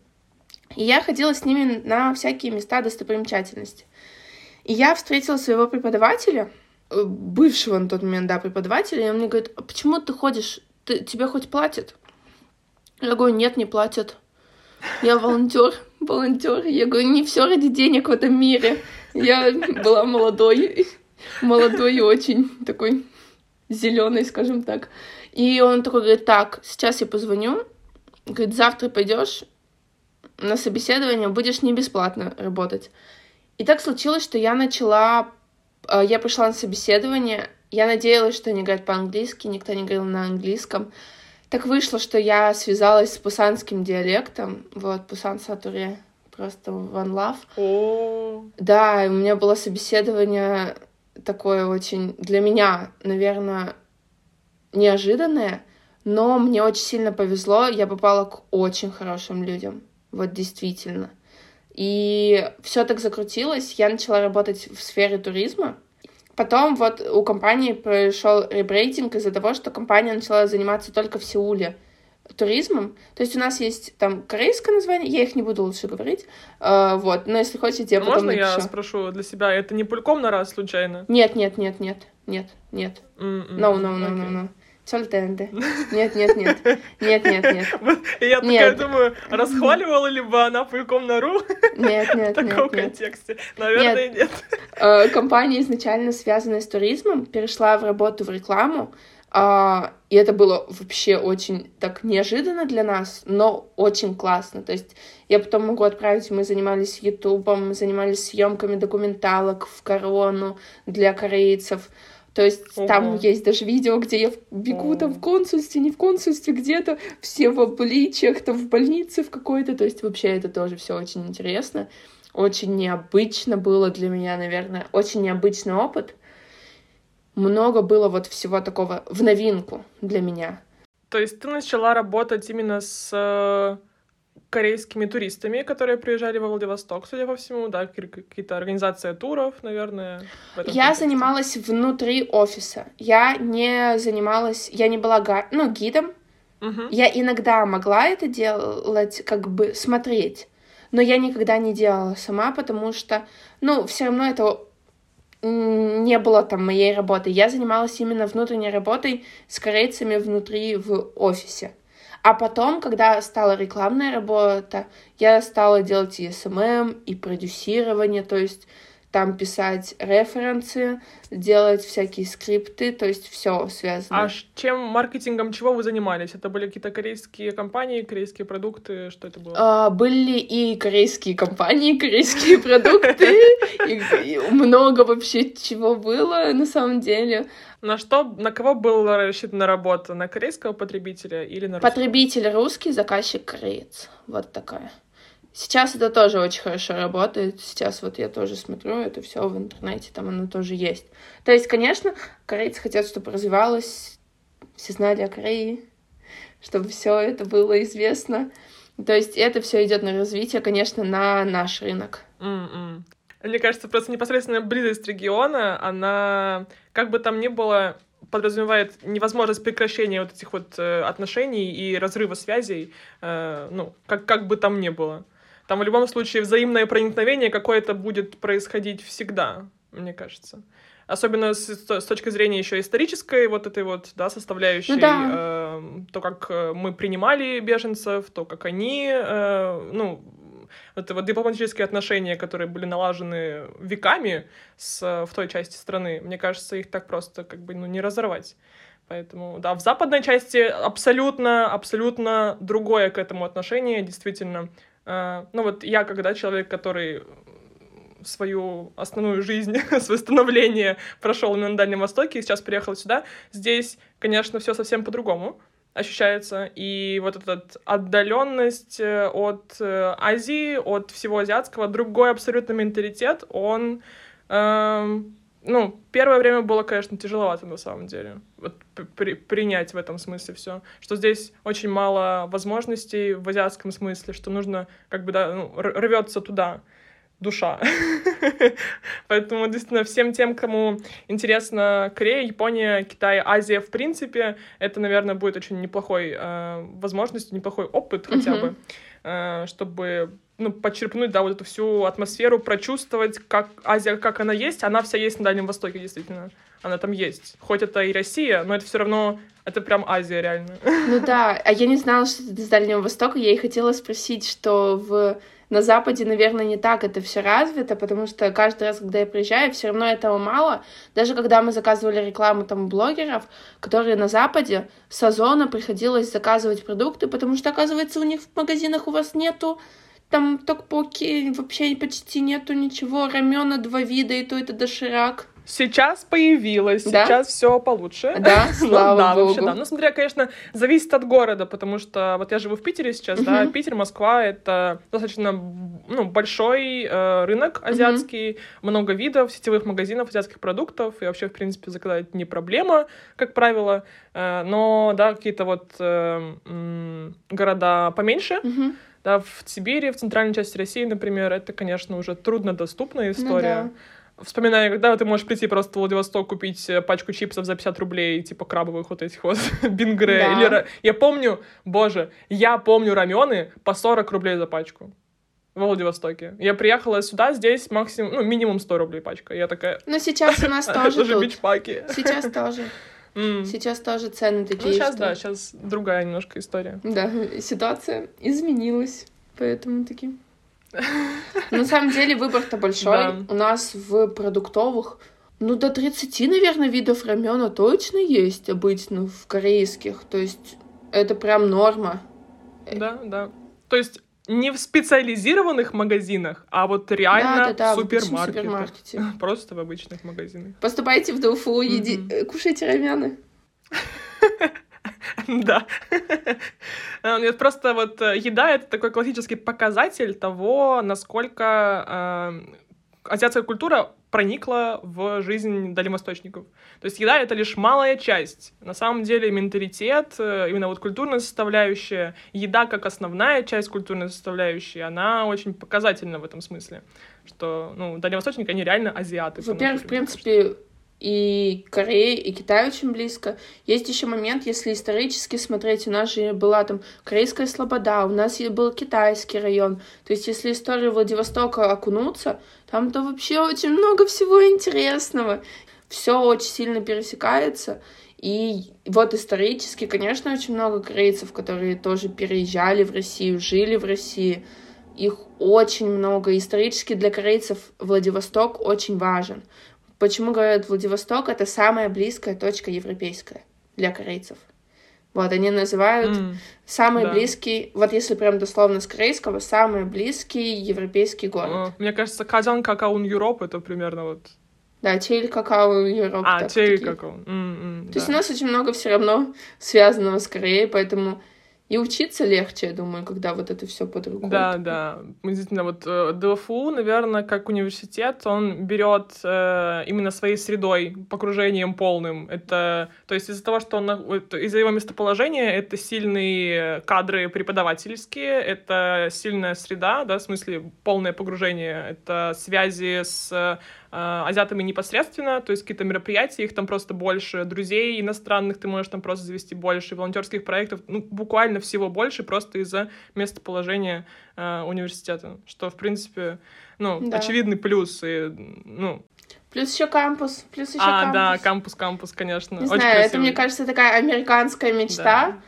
и я ходила с ними на всякие места достопримечательности. И я встретила своего преподавателя, э, бывшего на тот момент, да, преподавателя, и он мне говорит, а почему ты ходишь? Ты, тебе хоть платят? Я говорю, нет, не платят. Я волонтер, волонтер. Я говорю, не все ради денег в этом мире. Я была молодой, молодой и очень такой зеленый, скажем так. И он такой говорит, так, сейчас я позвоню, говорит, завтра пойдешь на собеседование, будешь не бесплатно работать. И так случилось, что я начала, э, я пришла на собеседование, я надеялась, что они говорят по-английски, никто не говорил на английском. Так вышло, что я связалась с пусанским диалектом, вот, Пусан Сатуре, просто One Love. О. Да, у меня было собеседование такое очень для меня, наверное, неожиданное, но мне очень сильно повезло, я попала к очень хорошим людям, вот действительно. И все так закрутилось, я начала работать в сфере туризма. Потом вот у компании произошел ребрейтинг из-за того, что компания начала заниматься только в Сеуле туризмом. То есть у нас есть там корейское название, я их не буду лучше говорить. Uh, вот, но если хотите, я Можно потом напишу. я спрошу для себя, это не пульком на раз случайно? Нет, нет, нет, нет, нет, нет. Mm-mm. No, no, no, okay. no, no. Сольтенде. Нет, нет, нет. Нет, нет, нет. Я такая думаю, расхваливала ли бы она пульком нору? Нет, нет, нет. В таком контексте? Наверное, нет. Э, компания изначально связанная с туризмом перешла в работу в рекламу, а, и это было вообще очень так неожиданно для нас, но очень классно. То есть я потом могу отправить, мы занимались Ютубом, мы занимались съемками документалок в корону для корейцев. То есть Ого. там есть даже видео, где я бегу О. там в консульстве, не в консульстве, где-то, все в обличиях, там в больнице в какой-то. То есть вообще это тоже все очень интересно. Очень необычно было для меня, наверное. Очень необычный опыт много было вот всего такого в новинку для меня. То есть ты начала работать именно с э, корейскими туристами, которые приезжали во Владивосток, судя по всему, да, какие-то организации туров, наверное. я контексте. занималась внутри офиса. Я не занималась, я не была га... ну, гидом. Угу. Я иногда могла это делать, как бы смотреть, но я никогда не делала сама, потому что, ну, все равно это не было там моей работы. Я занималась именно внутренней работой с корейцами внутри в офисе. А потом, когда стала рекламная работа, я стала делать и SMM, и продюсирование, то есть там писать референсы, делать всякие скрипты, то есть все связано. А чем маркетингом чего вы занимались? Это были какие-то корейские компании, корейские продукты? Что это было? А, были и корейские компании, корейские продукты, много вообще чего было на самом деле. На что, на кого была рассчитана работа? На корейского потребителя или на русского? Потребитель русский, заказчик кореец. Вот такая. Сейчас это тоже очень хорошо работает. Сейчас вот я тоже смотрю это все в интернете, там оно тоже есть. То есть, конечно, корейцы хотят, чтобы развивалось, все знали о Корее, чтобы все это было известно. То есть это все идет на развитие, конечно, на наш рынок. Mm-mm. Мне кажется, просто непосредственно близость региона, она, как бы там ни было, подразумевает невозможность прекращения вот этих вот э, отношений и разрыва связей, э, ну, как, как бы там ни было. Там в любом случае взаимное проникновение какое-то будет происходить всегда, мне кажется. Особенно с, с точки зрения еще исторической вот этой вот, да, составляющей, ну, да. Э, то, как э, мы принимали беженцев, то, как они, э, ну, это вот дипломатические отношения, которые были налажены веками с, в той части страны, мне кажется, их так просто как бы ну, не разорвать. Поэтому, да, в западной части абсолютно, абсолютно другое к этому отношение, действительно. Э, ну вот я, когда человек, который свою основную жизнь, свое становление прошел на Дальнем Востоке и сейчас приехал сюда, здесь, конечно, все совсем по-другому ощущается. И вот эта отдаленность э, от э, Азии, от всего азиатского, другой абсолютно менталитет, он эм, ну, первое время было, конечно, тяжеловато на самом деле. Вот при, принять в этом смысле все. Что здесь очень мало возможностей в азиатском смысле, что нужно как бы, да, ну, рвется туда душа. Поэтому, действительно, всем тем, кому интересна Корея, Япония, Китай, Азия, в принципе, это, наверное, будет очень неплохой э, возможностью, неплохой опыт хотя бы, э, чтобы ну, подчерпнуть, да, вот эту всю атмосферу, прочувствовать, как Азия, как она есть, она вся есть на Дальнем Востоке, действительно. Она там есть. Хоть это и Россия, но это все равно, это прям Азия, реально. Ну да, а я не знала, что это с Дальнего Востока, я и хотела спросить, что в на Западе, наверное, не так это все развито, потому что каждый раз, когда я приезжаю, все равно этого мало. Даже когда мы заказывали рекламу там блогеров, которые на Западе, с Озона приходилось заказывать продукты, потому что, оказывается, у них в магазинах у вас нету там токпоки, вообще почти нету ничего, рамена два вида, и то это доширак. Сейчас появилось, да? сейчас все получше. Да, слава ну, да, богу. Вообще, да. Ну, смотря, конечно, зависит от города, потому что вот я живу в Питере сейчас, uh-huh. да, Питер, Москва — это достаточно ну, большой э, рынок азиатский, uh-huh. много видов сетевых магазинов азиатских продуктов, и вообще, в принципе, заказать не проблема, как правило, э, но, да, какие-то вот э, э, города поменьше, uh-huh. Да, в Сибири, в центральной части России, например, это, конечно, уже труднодоступная ну история. Ну, да. Вспоминаю, когда ты можешь прийти просто в Владивосток купить э, пачку чипсов за 50 рублей, типа крабовых вот этих вот бингре. Да. Или... Я помню, боже, я помню рамены по 40 рублей за пачку во Владивостоке. Я приехала сюда, здесь максимум, ну, минимум 100 рублей пачка. Я такая... Ну, сейчас у нас тоже Это же бичпаки. Сейчас тоже. Сейчас тоже цены такие. Ну, сейчас, да, сейчас другая немножко история. Да, ситуация изменилась, поэтому такие. На самом деле выбор-то большой. Да. У нас в продуктовых ну, до 30, наверное, видов рамена точно есть обычно в корейских. То есть это прям норма. Да, да. То есть не в специализированных магазинах, а вот реально да, да, да, в супермаркете. супермаркете. Просто в обычных магазинах. Поступайте в Дуфу, еди... mm-hmm. кушайте рамяны. Да. Нет, просто вот э, еда — это такой классический показатель того, насколько э, азиатская культура проникла в жизнь дальневосточников. То есть еда — это лишь малая часть. На самом деле менталитет, э, именно вот культурная составляющая, еда как основная часть культурной составляющей, она очень показательна в этом смысле, что, ну, дальневосточники, они реально азиаты. Во-первых, в принципе, и Корея, и Китай очень близко. Есть еще момент, если исторически смотреть, у нас же была там Корейская Слобода, у нас был китайский район. То есть, если историю Владивостока окунуться, там то вообще очень много всего интересного. Все очень сильно пересекается. И вот исторически, конечно, очень много корейцев, которые тоже переезжали в Россию, жили в России. Их очень много. Исторически для корейцев Владивосток очень важен. Почему говорят Владивосток? Это самая близкая точка европейская для корейцев. Вот, они называют mm, самый да. близкий, вот если прям дословно с корейского, самый близкий европейский город. Мне кажется, Казан, Какаун, Европа, это примерно вот... Да, Чель, Какао, Европа. А, Чель, Какао. Mm-hmm, То да. есть у нас очень много все равно связанного с Кореей, поэтому и учиться легче, я думаю, когда вот это все под рукой. Да, да. Действительно, вот э, ДФУ, наверное, как университет, он берет э, именно своей средой, покружением полным. Это, то есть из-за того, что он из-за его местоположения, это сильные кадры преподавательские, это сильная среда, да, в смысле полное погружение, это связи с азиатами непосредственно, то есть какие-то мероприятия, их там просто больше, друзей иностранных ты можешь там просто завести больше, волонтерских проектов, ну, буквально всего больше просто из-за местоположения э, университета, что, в принципе, ну, да. очевидный плюс, и, ну, Плюс еще кампус, плюс еще а, кампус. да, кампус, кампус, конечно. Не Очень знаю, красивый. это, мне кажется, такая американская мечта. Да.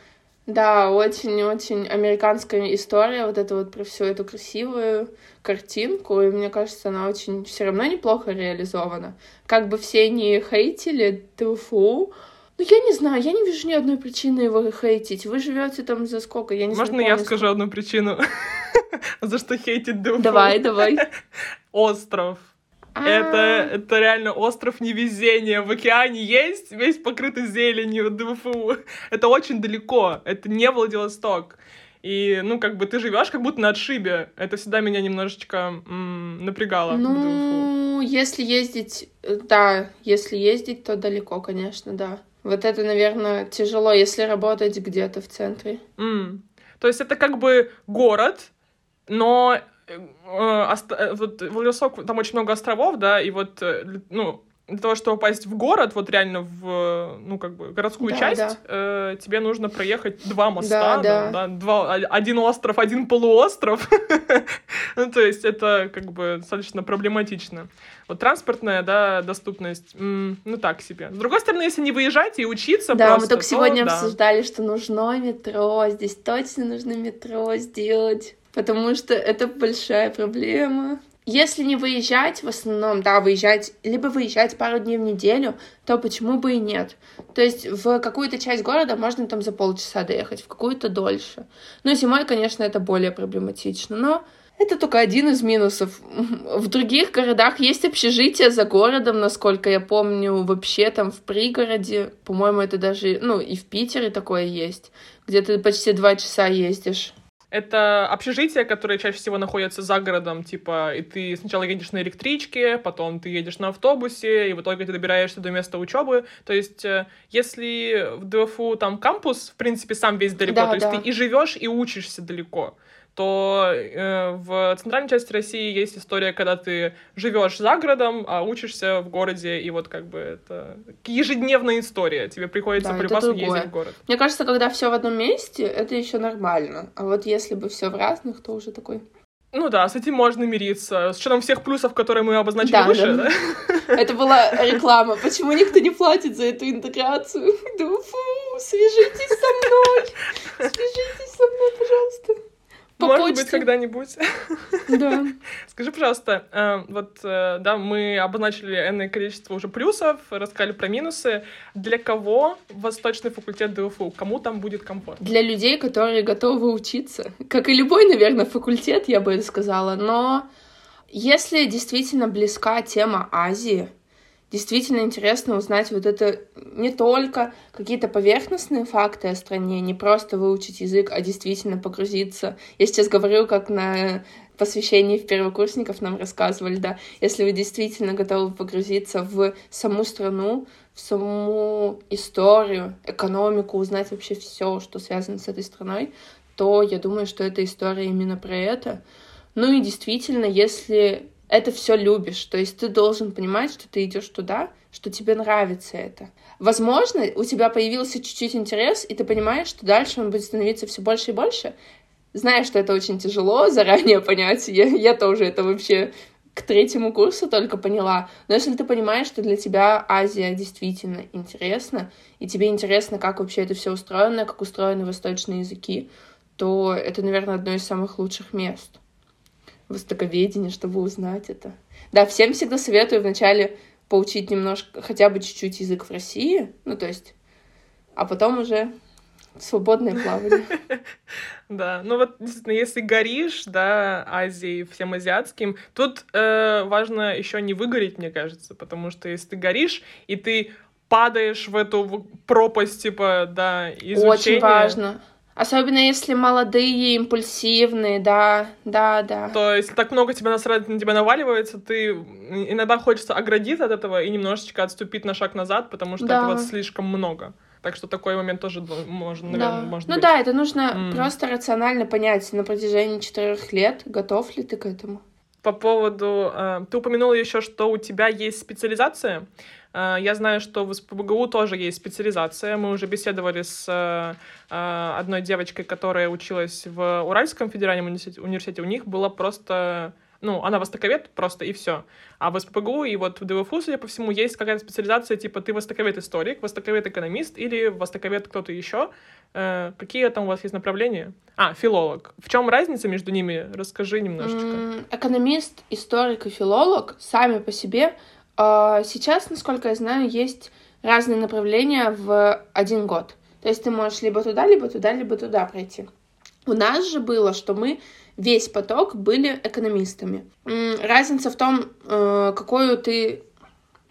Да, очень-очень американская история, вот это вот про всю эту красивую картинку, и мне кажется, она очень все равно неплохо реализована. Как бы все не хейтили ТФУ, ну, я не знаю, я не вижу ни одной причины его хейтить. Вы живете там за сколько? Я не Можно я скажу одну причину? За что хейтит ДФУ? Давай, давай. Остров. Это, это реально остров невезения. В океане есть, весь покрытый зеленью ДВФУ. Это очень далеко. Это не Владивосток. И, ну, как бы ты живешь как будто на отшибе. Это всегда меня немножечко м- напрягало. Ну, если ездить, да, если ездить, то далеко, конечно, да. Вот это, наверное, тяжело, если работать где-то в центре. Mm. То есть это как бы город, но вот Владивосток, там очень много островов, да, и вот, э, ну, для того, чтобы попасть в город, вот реально в, ну, как бы, городскую да, часть, да. Э, тебе нужно проехать два моста, да, да. Да, два, один остров, один полуостров. ну, то есть это, как бы, достаточно проблематично. Вот транспортная, да, доступность, м- ну, так себе. С другой стороны, если не выезжать и учиться Да, просто, мы только то, сегодня да. обсуждали, что нужно метро, здесь точно нужно метро сделать потому что это большая проблема. Если не выезжать, в основном, да, выезжать, либо выезжать пару дней в неделю, то почему бы и нет? То есть в какую-то часть города можно там за полчаса доехать, в какую-то дольше. Ну, зимой, конечно, это более проблематично, но это только один из минусов. В других городах есть общежитие за городом, насколько я помню, вообще там в пригороде. По-моему, это даже, ну, и в Питере такое есть, где ты почти два часа ездишь. Это общежития, которые чаще всего находятся за городом, типа, и ты сначала едешь на электричке, потом ты едешь на автобусе, и в итоге ты добираешься до места учебы. То есть, э, если в ДФУ там кампус, в принципе, сам весь далеко, да, то есть да. ты и живешь, и учишься далеко то э, в центральной части России есть история, когда ты живешь за городом, а учишься в городе, и вот как бы это ежедневная история. Тебе приходится да, по ездить в город. Мне кажется, когда все в одном месте, это еще нормально. А вот если бы все в разных, то уже такой. Ну да, с этим можно мириться. С учетом всех плюсов, которые мы обозначили да, выше, да. да? Это была реклама. Почему никто не платит за эту интеграцию? Да фу, свяжитесь со мной. Свяжитесь со мной, пожалуйста. По Может почте. быть, когда-нибудь. Да. Скажи, пожалуйста, э, вот, э, да, мы обозначили энное количество уже плюсов, рассказали про минусы. Для кого Восточный факультет ДФУ? Кому там будет комфортно? Для людей, которые готовы учиться. Как и любой, наверное, факультет, я бы сказала. Но если действительно близка тема Азии, действительно интересно узнать вот это не только какие-то поверхностные факты о стране, не просто выучить язык, а действительно погрузиться. Я сейчас говорю, как на посвящении в первокурсников нам рассказывали, да, если вы действительно готовы погрузиться в саму страну, в саму историю, экономику, узнать вообще все, что связано с этой страной, то я думаю, что эта история именно про это. Ну и действительно, если это все любишь. То есть ты должен понимать, что ты идешь туда, что тебе нравится это. Возможно, у тебя появился чуть-чуть интерес, и ты понимаешь, что дальше он будет становиться все больше и больше. Знаешь, что это очень тяжело заранее понять. Я, я тоже это вообще к третьему курсу только поняла. Но если ты понимаешь, что для тебя Азия действительно интересна, и тебе интересно, как вообще это все устроено, как устроены восточные языки, то это, наверное, одно из самых лучших мест востоковедения, чтобы узнать это. Да, всем всегда советую вначале поучить немножко, хотя бы чуть-чуть язык в России, ну, то есть, а потом уже свободное плавание. Да, ну вот действительно, если горишь, да, Азией, всем азиатским, тут э, важно еще не выгореть, мне кажется, потому что если ты горишь и ты падаешь в эту пропасть, типа, да, изучения... Очень важно. Особенно если молодые, импульсивные, да, да, да. То есть так много тебя насрать на тебя наваливается, ты иногда хочется оградиться от этого и немножечко отступить на шаг назад, потому что да. этого слишком много. Так что такой момент тоже можно, наверное, да. может ну быть. да, это нужно mm. просто рационально понять на протяжении четырех лет, готов ли ты к этому. По поводу... Э, ты упомянула еще, что у тебя есть специализация. Э, я знаю, что в СПБГУ тоже есть специализация. Мы уже беседовали с э, одной девочкой, которая училась в Уральском федеральном университете. У них было просто ну, она востоковед просто и все. А в СПБГУ и вот в ДВФУ, судя по всему, есть какая-то специализация, типа ты востоковед-историк, востоковед-экономист или востоковед кто-то еще. Э, какие там у вас есть направления? А, филолог. В чем разница между ними? Расскажи немножечко. Экономист, историк и филолог сами по себе а, сейчас, насколько я знаю, есть разные направления в один год. То есть ты можешь либо туда, либо туда, либо туда пройти. У нас же было, что мы весь поток были экономистами. Разница в том, э, какую ты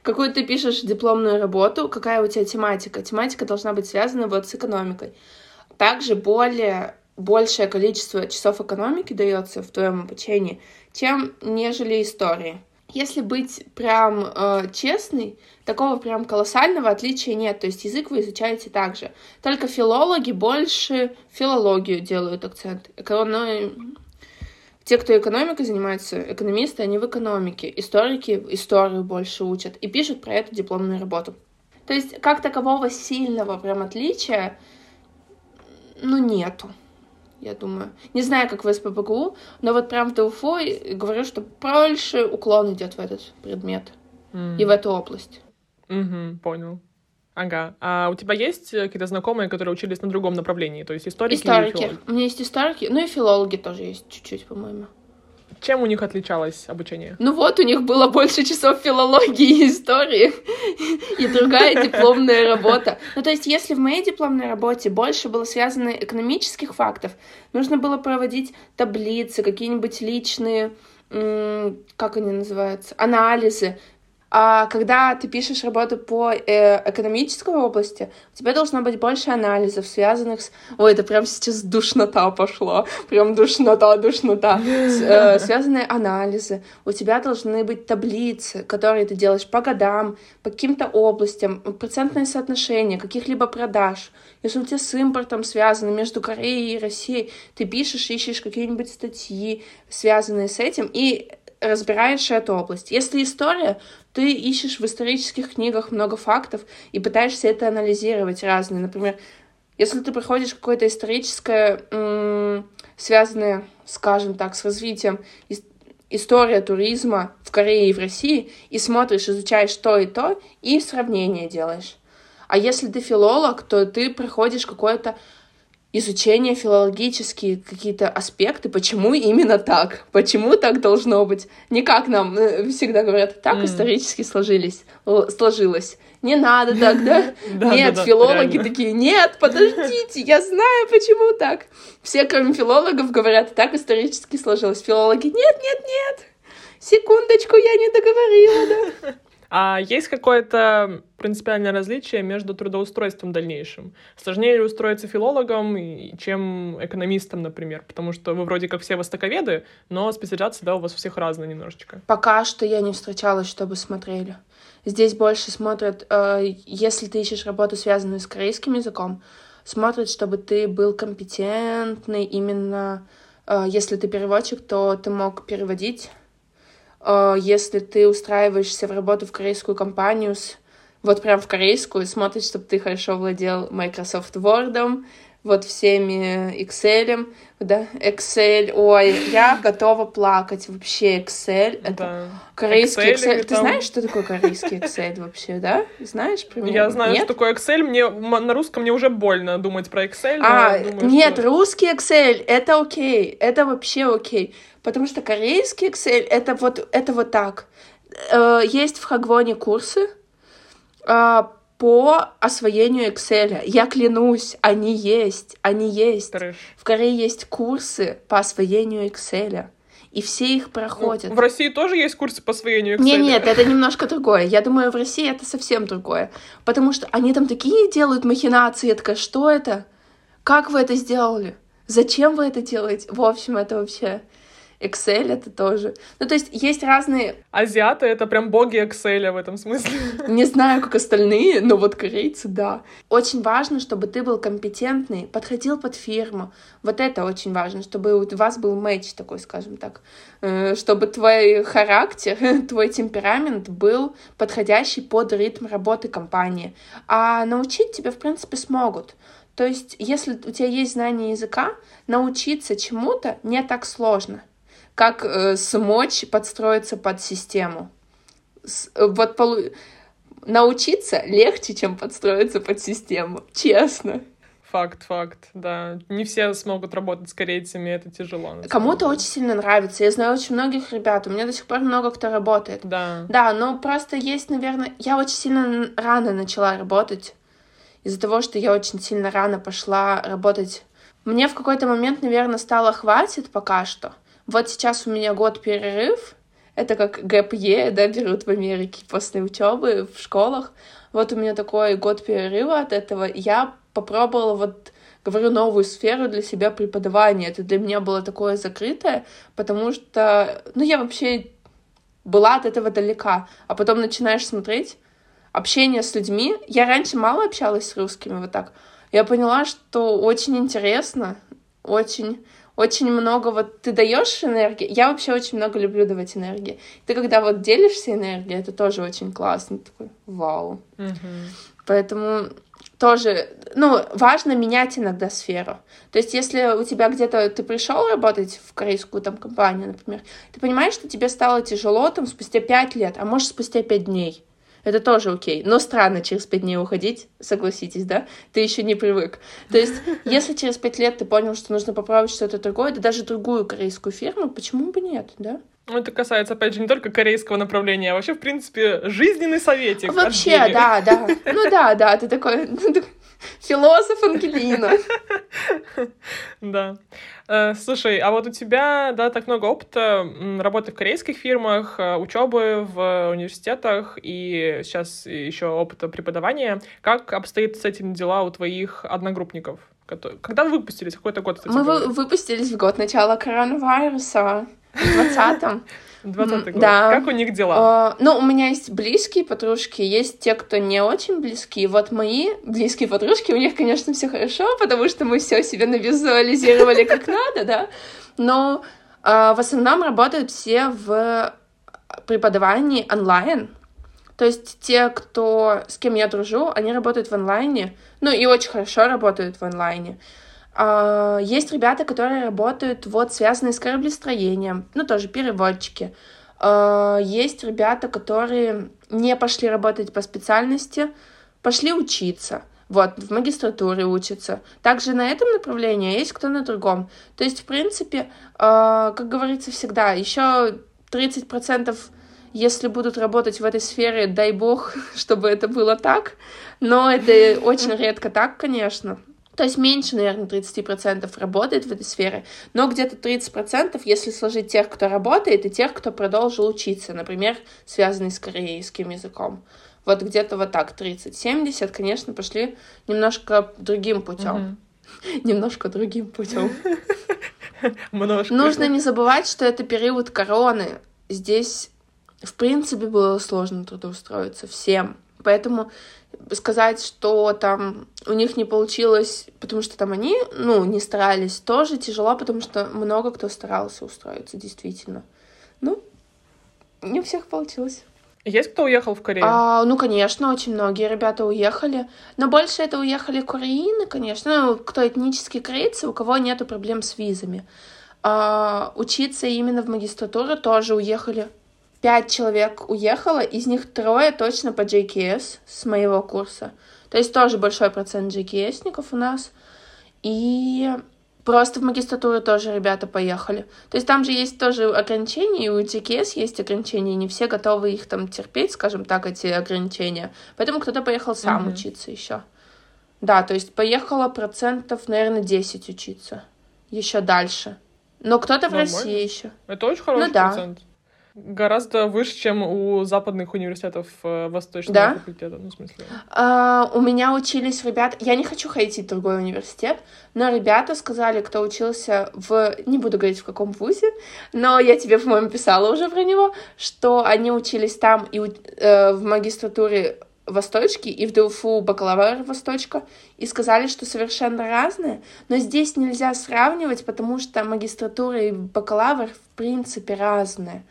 какую ты пишешь дипломную работу, какая у тебя тематика. Тематика должна быть связана вот с экономикой. Также более большее количество часов экономики дается в твоем обучении, чем нежели истории. Если быть прям э, честный, такого прям колоссального отличия нет. То есть язык вы изучаете также. Только филологи больше филологию делают акцент. Эконом... Те, кто экономикой занимается, экономисты, они в экономике. Историки историю больше учат и пишут про эту дипломную работу. То есть как такового сильного прям отличия, ну, нету я думаю. Не знаю, как в СПБГУ, но вот прям в ДУФУ говорю, что больше уклон идет в этот предмет mm. и в эту область. Угу, понял. Ага. А у тебя есть какие-то знакомые, которые учились на другом направлении? То есть историки Историки. Филологи? У меня есть историки, ну и филологи тоже есть чуть-чуть, по-моему. Чем у них отличалось обучение? Ну вот, у них было больше часов филологии и истории, и другая дипломная работа. Ну то есть, если в моей дипломной работе больше было связано экономических фактов, нужно было проводить таблицы, какие-нибудь личные, как они называются, анализы, а когда ты пишешь работу по э, экономической области, у тебя должно быть больше анализов, связанных с... Ой, это прям сейчас душнота пошла. Прям душнота, душнота. С, э, связанные анализы. У тебя должны быть таблицы, которые ты делаешь по годам, по каким-то областям, процентное соотношение каких-либо продаж. Если у тебя с импортом связано между Кореей и Россией, ты пишешь, ищешь какие-нибудь статьи, связанные с этим, и разбираешь эту область. Если история, ты ищешь в исторических книгах много фактов и пытаешься это анализировать разные. Например, если ты проходишь какое-то историческое, связанное, скажем так, с развитием история туризма в Корее и в России, и смотришь, изучаешь то и то, и сравнение делаешь. А если ты филолог, то ты проходишь какое-то изучение филологические какие-то аспекты, почему именно так, почему так должно быть. Не как нам э, всегда говорят, так mm. исторически сложились, сложилось. Не надо так, да? Нет, филологи такие, нет, подождите, я знаю, почему так. Все, кроме филологов, говорят, так исторически сложилось. Филологи, нет, нет, нет, секундочку, я не договорила, да. А есть какое-то принципиальное различие между трудоустройством дальнейшим? Сложнее ли устроиться филологом, чем экономистом, например? Потому что вы вроде как все востоковеды, но специализация, да, у вас у всех разная немножечко. Пока что я не встречалась, чтобы смотрели. Здесь больше смотрят, э, если ты ищешь работу, связанную с корейским языком, смотрят, чтобы ты был компетентный именно... Э, если ты переводчик, то ты мог переводить если ты устраиваешься в работу в корейскую компанию, вот прям в корейскую, смотришь, чтобы ты хорошо владел Microsoft Word, вот всеми Excel, да, Excel, ой, я готова плакать, вообще Excel, это Да. корейский Excel Excel, ты там- знаешь, что такое корейский Excel вообще, да? Знаешь, примерно? Я знаю, Нет? что такое Excel. Мне на русском мне уже больно думать про Excel. А, думаю, нет, что- русский Excel это окей, это вообще окей, потому что корейский Excel это вот это вот так. Э, Есть в Хагвоне курсы а, по освоению Excel. Я клянусь, они есть, они есть. Трэш. В Корее есть курсы по освоению Excel, и все их Ну, проходят. в России тоже есть курсы по освоению Excel? Не, нет, это немножко другое. Я думаю, в России это совсем другое. Потому что они там такие делают махинации. Я такая, что это? Как вы это сделали? Зачем вы это делаете? В общем, это вообще... Excel это тоже. Ну, то есть есть разные... Азиаты — это прям боги Excel в этом смысле. Не знаю, как остальные, но вот корейцы, да. Очень важно, чтобы ты был компетентный, подходил под фирму. Вот это очень важно, чтобы у вас был матч такой, скажем так. Э, Чтобы твой характер, твой темперамент был подходящий под ритм работы компании. А научить тебя, в принципе, смогут. То есть, если у тебя есть знание языка, научиться чему-то не так сложно, как э, смочь подстроиться под систему. С- э, вот полу- научиться легче, чем подстроиться под систему, честно. Факт, факт, да. Не все смогут работать с корейцами, это тяжело. Кому-то очень сильно нравится. Я знаю очень многих ребят, у меня до сих пор много кто работает. Да. Да, но просто есть, наверное... Я очень сильно рано начала работать. Из-за того, что я очень сильно рано пошла работать. Мне в какой-то момент, наверное, стало хватит пока что. Вот сейчас у меня год перерыв. Это как гэп е, да, берут в Америке после учебы в школах. Вот у меня такой год перерыва от этого. Я попробовала вот говорю, новую сферу для себя преподавания. Это для меня было такое закрытое, потому что, ну, я вообще была от этого далека. А потом начинаешь смотреть общение с людьми. Я раньше мало общалась с русскими вот так. Я поняла, что очень интересно, очень, очень много вот ты даешь энергии. Я вообще очень много люблю давать энергии. Ты когда вот делишься энергией, это тоже очень классно. Ты такой, вау. Мгм. Поэтому тоже, ну, важно менять иногда сферу. То есть, если у тебя где-то ты пришел работать в корейскую там компанию, например, ты понимаешь, что тебе стало тяжело там спустя пять лет, а может спустя пять дней. Это тоже окей. Но странно через пять дней уходить, согласитесь, да? Ты еще не привык. То есть, если через пять лет ты понял, что нужно попробовать что-то другое, да даже другую корейскую фирму, почему бы нет, да? Ну, это касается, опять же, не только корейского направления, а вообще, в принципе, жизненный советик. Вообще, да, да. Ну да, да, ты такой философ Ангелина. Да. Э, Слушай, а вот у тебя, да, так много опыта работы в корейских фирмах, э, учебы в университетах и сейчас еще опыта преподавания. Как обстоят с этим дела у твоих одногруппников? Когда вы выпустились? Какой-то год, кстати, Мы выпустились в год начала коронавируса, в 20-м. 20 М, год. да. Как у них дела? А, Ну, у меня есть близкие подружки, есть те, кто не очень близкие. Вот мои близкие подружки, у них, конечно, все хорошо, потому что мы все себе навизуализировали как надо, да. Но а, в основном работают все в преподавании онлайн. То есть те, кто, с кем я дружу, они работают в онлайне, ну и очень хорошо работают в онлайне. А, Есть ребята, которые работают, вот, связанные с кораблестроением, ну, тоже переводчики. А, Есть ребята, которые не пошли работать по специальности, пошли учиться. Вот, в магистратуре учатся. Также на этом направлении, а есть кто на другом. То есть, в принципе, а, как говорится всегда, еще 30% если будут работать в этой сфере, дай бог, чтобы это было так. Но это очень редко так, конечно. То есть меньше, наверное, 30% работает в этой сфере, но где-то 30%, если сложить тех, кто работает, и тех, кто продолжил учиться, например, связанный с корейским языком. Вот где-то вот так, 30-70, конечно, пошли немножко другим путем. Немножко другим путем. Нужно не забывать, что это период короны. Здесь, в принципе, было сложно трудоустроиться всем. Поэтому сказать, что там у них не получилось, потому что там они, ну, не старались, тоже тяжело, потому что много кто старался устроиться, действительно. Ну, не у всех получилось. Есть кто уехал в Корею? А, ну, конечно, очень многие ребята уехали. Но больше это уехали Украины, конечно. Ну, кто этнические корейцы, у кого нету проблем с визами. А, учиться именно в магистратуру тоже уехали. Пять человек уехало, из них трое точно по JKS с моего курса. То есть тоже большой процент JKS-ников у нас. И Просто в магистратуру тоже ребята поехали. То есть там же есть тоже ограничения, и у TKS есть ограничения, не все готовы их там терпеть, скажем так, эти ограничения. Поэтому кто-то поехал сам mm-hmm. учиться еще. Да, то есть поехало процентов, наверное, 10 учиться. Еще дальше. Но кто-то в России еще. Это очень хороший ну, да. процент гораздо выше, чем у западных университетов э, Восточного да? факультета, ну, в смысле. А, у меня учились ребята... Я не хочу хейтить другой университет, но ребята сказали, кто учился в... Не буду говорить, в каком вузе, но я тебе, по-моему, писала уже про него, что они учились там и э, в магистратуре Восточки и в ДУФУ бакалавр Восточка, и сказали, что совершенно разные, но здесь нельзя сравнивать, потому что магистратура и бакалавр в принципе разные.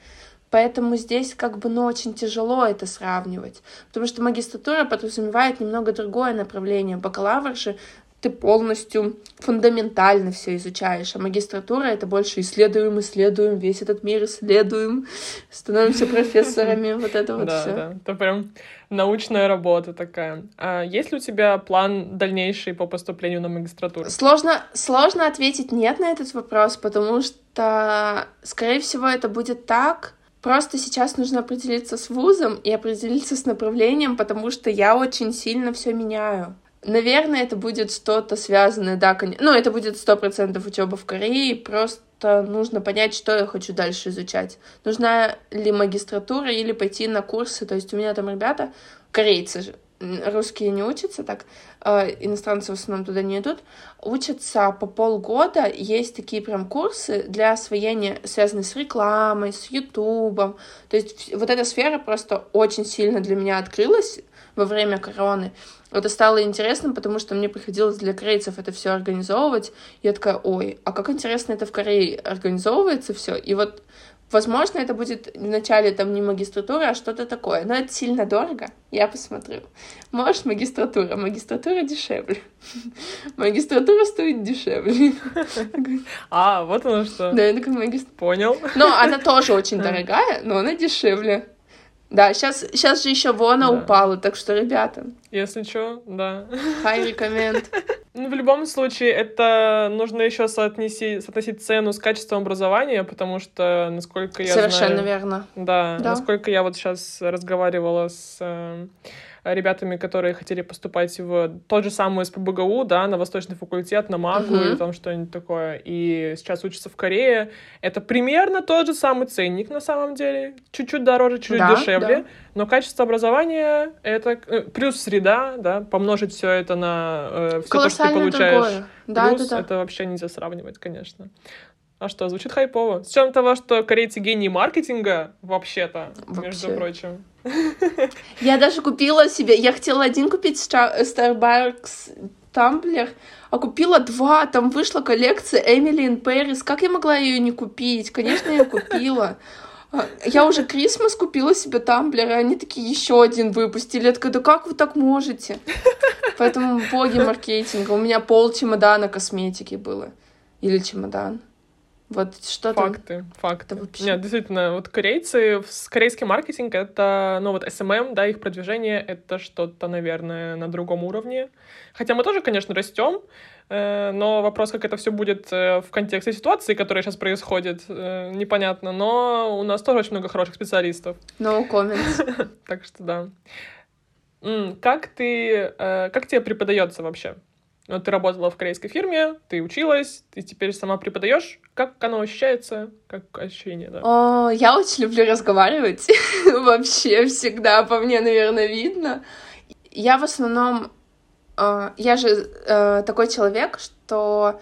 Поэтому здесь как бы, ну, очень тяжело это сравнивать, потому что магистратура подразумевает немного другое направление. Бакалавр же ты полностью фундаментально все изучаешь, а магистратура это больше исследуем, исследуем, весь этот мир исследуем, становимся профессорами, вот это вот все. Да, это прям научная работа такая. А есть ли у тебя план дальнейший по поступлению на магистратуру? Сложно, сложно ответить нет на этот вопрос, потому что, скорее всего, это будет так, Просто сейчас нужно определиться с вузом и определиться с направлением, потому что я очень сильно все меняю. Наверное, это будет что-то связанное, да, конечно. Ну, это будет сто процентов учеба в Корее, просто нужно понять, что я хочу дальше изучать. Нужна ли магистратура или пойти на курсы. То есть у меня там ребята, корейцы же, русские не учатся так, иностранцы в основном туда не идут, учатся по полгода, есть такие прям курсы для освоения, связанные с рекламой, с ютубом, то есть вот эта сфера просто очень сильно для меня открылась во время короны. Это стало интересным, потому что мне приходилось для корейцев это все организовывать. Я такая, ой, а как интересно это в Корее организовывается все. И вот Возможно, это будет вначале там не магистратура, а что-то такое. Но это сильно дорого. Я посмотрю. Может, магистратура. Магистратура дешевле. Магистратура стоит дешевле. А, вот оно что. Да, я такая магистратура. Понял. Но она тоже очень дорогая, но она дешевле. Да, сейчас, сейчас же еще вона да. упала, так что, ребята. Если что, да. Хай рекоменд. Ну, в любом случае, это нужно еще соотнести, соотносить цену с качеством образования, потому что, насколько я Совершенно знаю... верно. Да, да, насколько я вот сейчас разговаривала с э, ребятами, которые хотели поступать в тот же самый СПБГУ, да, на Восточный факультет, на МАГУ uh-huh. или там что-нибудь такое, и сейчас учатся в Корее. Это примерно тот же самый ценник на самом деле, чуть-чуть дороже, чуть-чуть да, дешевле, да. но качество образования это э, плюс среда, да, помножить все это на э, все то, что ты получаешь. Да, плюс, да, да. это вообще нельзя сравнивать, конечно. А что, звучит хайпово. С чем того, что корейцы гении маркетинга, вообще-то, Вообще. между прочим. Я даже купила себе, я хотела один купить Starbucks тамблер, а купила два, там вышла коллекция Эмили in Paris. Как я могла ее не купить? Конечно, я купила. А, я уже Крисмас купила себе тамблер, и они такие еще один выпустили. Я такая, да как вы так можете? Поэтому боги маркетинга. У меня пол чемодана косметики было. Или чемодан. Вот что Факты, факты. Вообще. Нет, действительно, вот корейцы, корейский маркетинг — это, ну вот SMM, да, их продвижение — это что-то, наверное, на другом уровне. Хотя мы тоже, конечно, растем, э, но вопрос, как это все будет э, в контексте ситуации, которая сейчас происходит, э, непонятно. Но у нас тоже очень много хороших специалистов. No comments. Так что да. Как ты, как тебе преподается вообще? Ну, ты работала в корейской фирме, ты училась, ты теперь сама преподаешь. Как оно ощущается? Как ощущение, да? О, я очень люблю разговаривать. Вообще всегда по мне, наверное, видно. Я в основном... Э, я же э, такой человек, что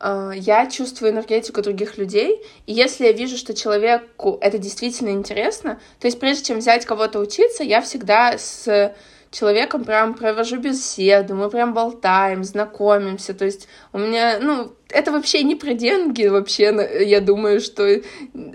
э, я чувствую энергетику других людей, и если я вижу, что человеку это действительно интересно, то есть прежде чем взять кого-то учиться, я всегда с человеком прям провожу беседу, мы прям болтаем, знакомимся. То есть у меня, ну, это вообще не про деньги, вообще, я думаю, что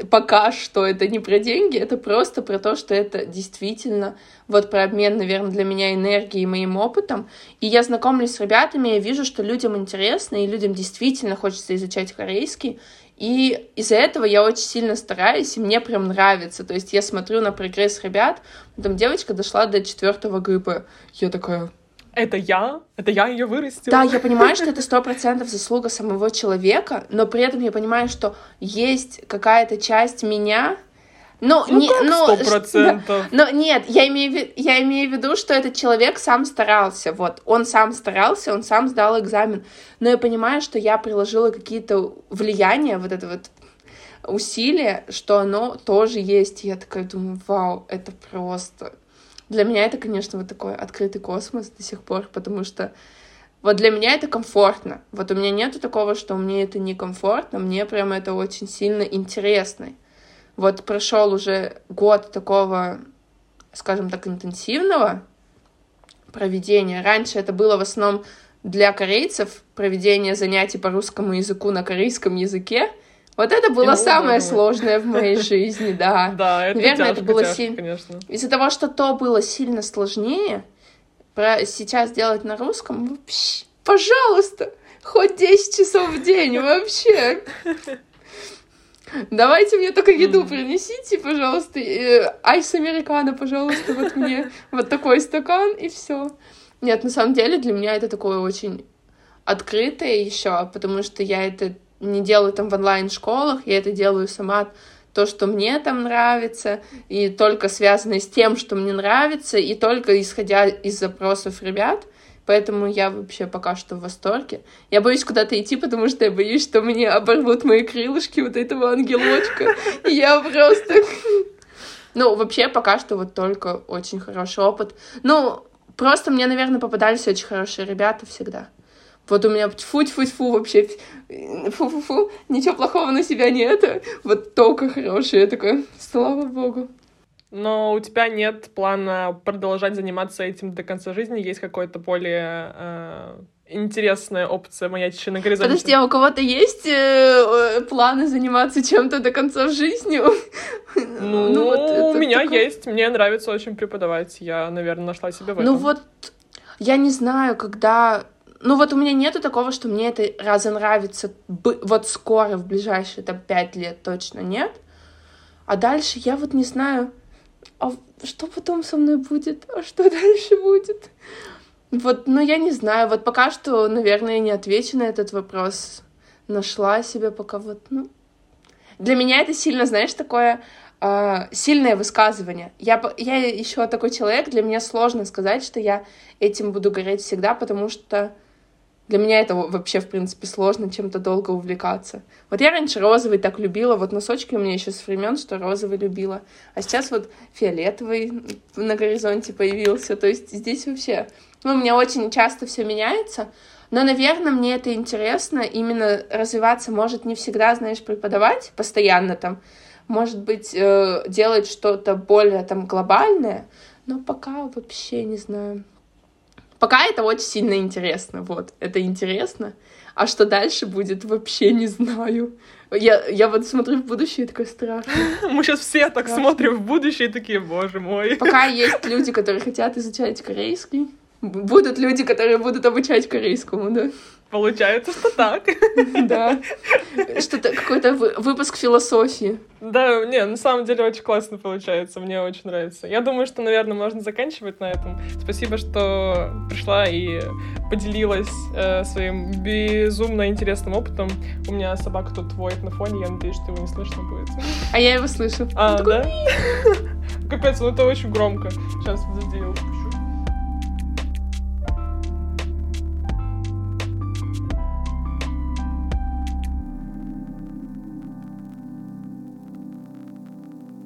пока что это не про деньги, это просто про то, что это действительно вот про обмен, наверное, для меня энергией и моим опытом. И я знакомлюсь с ребятами, я вижу, что людям интересно, и людям действительно хочется изучать корейский, и из-за этого я очень сильно стараюсь, и мне прям нравится. То есть я смотрю на прогресс ребят, там девочка дошла до четвертого ГП. Я такая, это я, это я ее вырастила. Да, я понимаю, что это сто процентов заслуга самого человека, но при этом я понимаю, что есть какая-то часть меня, ну, ну не, ну, процентов. Но нет, я имею, я имею в виду, что этот человек сам старался, вот, он сам старался, он сам сдал экзамен, но я понимаю, что я приложила какие-то влияния, вот это вот усилия, что оно тоже есть, и я такая думаю, вау, это просто для меня это, конечно, вот такой открытый космос до сих пор, потому что вот для меня это комфортно. Вот у меня нету такого, что мне это некомфортно, мне прям это очень сильно интересно. Вот прошел уже год такого, скажем так, интенсивного проведения. Раньше это было в основном для корейцев проведение занятий по русскому языку на корейском языке. Вот это было самое думаю. сложное в моей жизни, да. Да, это Наверное, тяжко, это было сильно. Из-за того, что то было сильно сложнее, про сейчас делать на русском, вообще, пожалуйста, хоть 10 часов в день, вообще. Давайте мне только еду принесите, пожалуйста. Э, айс американо, пожалуйста, вот мне вот такой стакан, и все. Нет, на самом деле для меня это такое очень открытое еще, потому что я это не делаю там в онлайн-школах, я это делаю сама то, что мне там нравится, и только связанное с тем, что мне нравится, и только исходя из запросов ребят. Поэтому я вообще пока что в восторге. Я боюсь куда-то идти, потому что я боюсь, что мне оборвут мои крылышки вот этого ангелочка. И я просто... Ну, вообще, пока что вот только очень хороший опыт. Ну, просто мне, наверное, попадались очень хорошие ребята всегда. Вот у меня тьфу-тьфу-тьфу вообще, фу-фу-фу, ничего плохого на себя нет, вот только хорошее. Я такая, слава богу. Но у тебя нет плана продолжать заниматься этим до конца жизни? Есть какой-то более э, интересная опция маячащая на горизонте? Подожди, а у кого-то есть э, э планы заниматься чем-то до конца жизни? Ну, ну вот у меня такой... есть. Мне нравится очень преподавать. Я, наверное, нашла себя в ну этом. Ну вот, я не знаю, когда ну вот у меня нету такого, что мне это разонравится вот скоро, в ближайшие там пять лет точно нет. А дальше я вот не знаю, а что потом со мной будет, а что дальше будет. Вот, ну я не знаю, вот пока что, наверное, не отвечу на этот вопрос. Нашла себе пока вот, ну... Для меня это сильно, знаешь, такое э, сильное высказывание. Я, я еще такой человек, для меня сложно сказать, что я этим буду гореть всегда, потому что для меня это вообще, в принципе, сложно чем-то долго увлекаться. Вот я раньше розовый так любила, вот носочки у меня еще с времен, что розовый любила. А сейчас вот фиолетовый на горизонте появился. То есть здесь вообще... Ну, у меня очень часто все меняется. Но, наверное, мне это интересно. Именно развиваться может не всегда, знаешь, преподавать постоянно там. Может быть, э, делать что-то более там глобальное. Но пока вообще не знаю. Пока это очень сильно интересно, вот, это интересно. А что дальше будет, вообще не знаю. Я, я вот смотрю в будущее и такая страшно. Мы сейчас все так смотрим в будущее и такие, боже мой. Пока есть люди, которые хотят изучать корейский, будут люди, которые будут обучать корейскому, да. Получается, что так. Да. Что-то какой-то выпуск философии. Да, не, на самом деле очень классно получается, мне очень нравится. Я думаю, что, наверное, можно заканчивать на этом. Спасибо, что пришла и поделилась э, своим безумно интересным опытом. У меня собака тут воет на фоне, я надеюсь, что его не слышно будет. А я его слышу. А, да? Капец, ну это очень громко. Сейчас, подожди,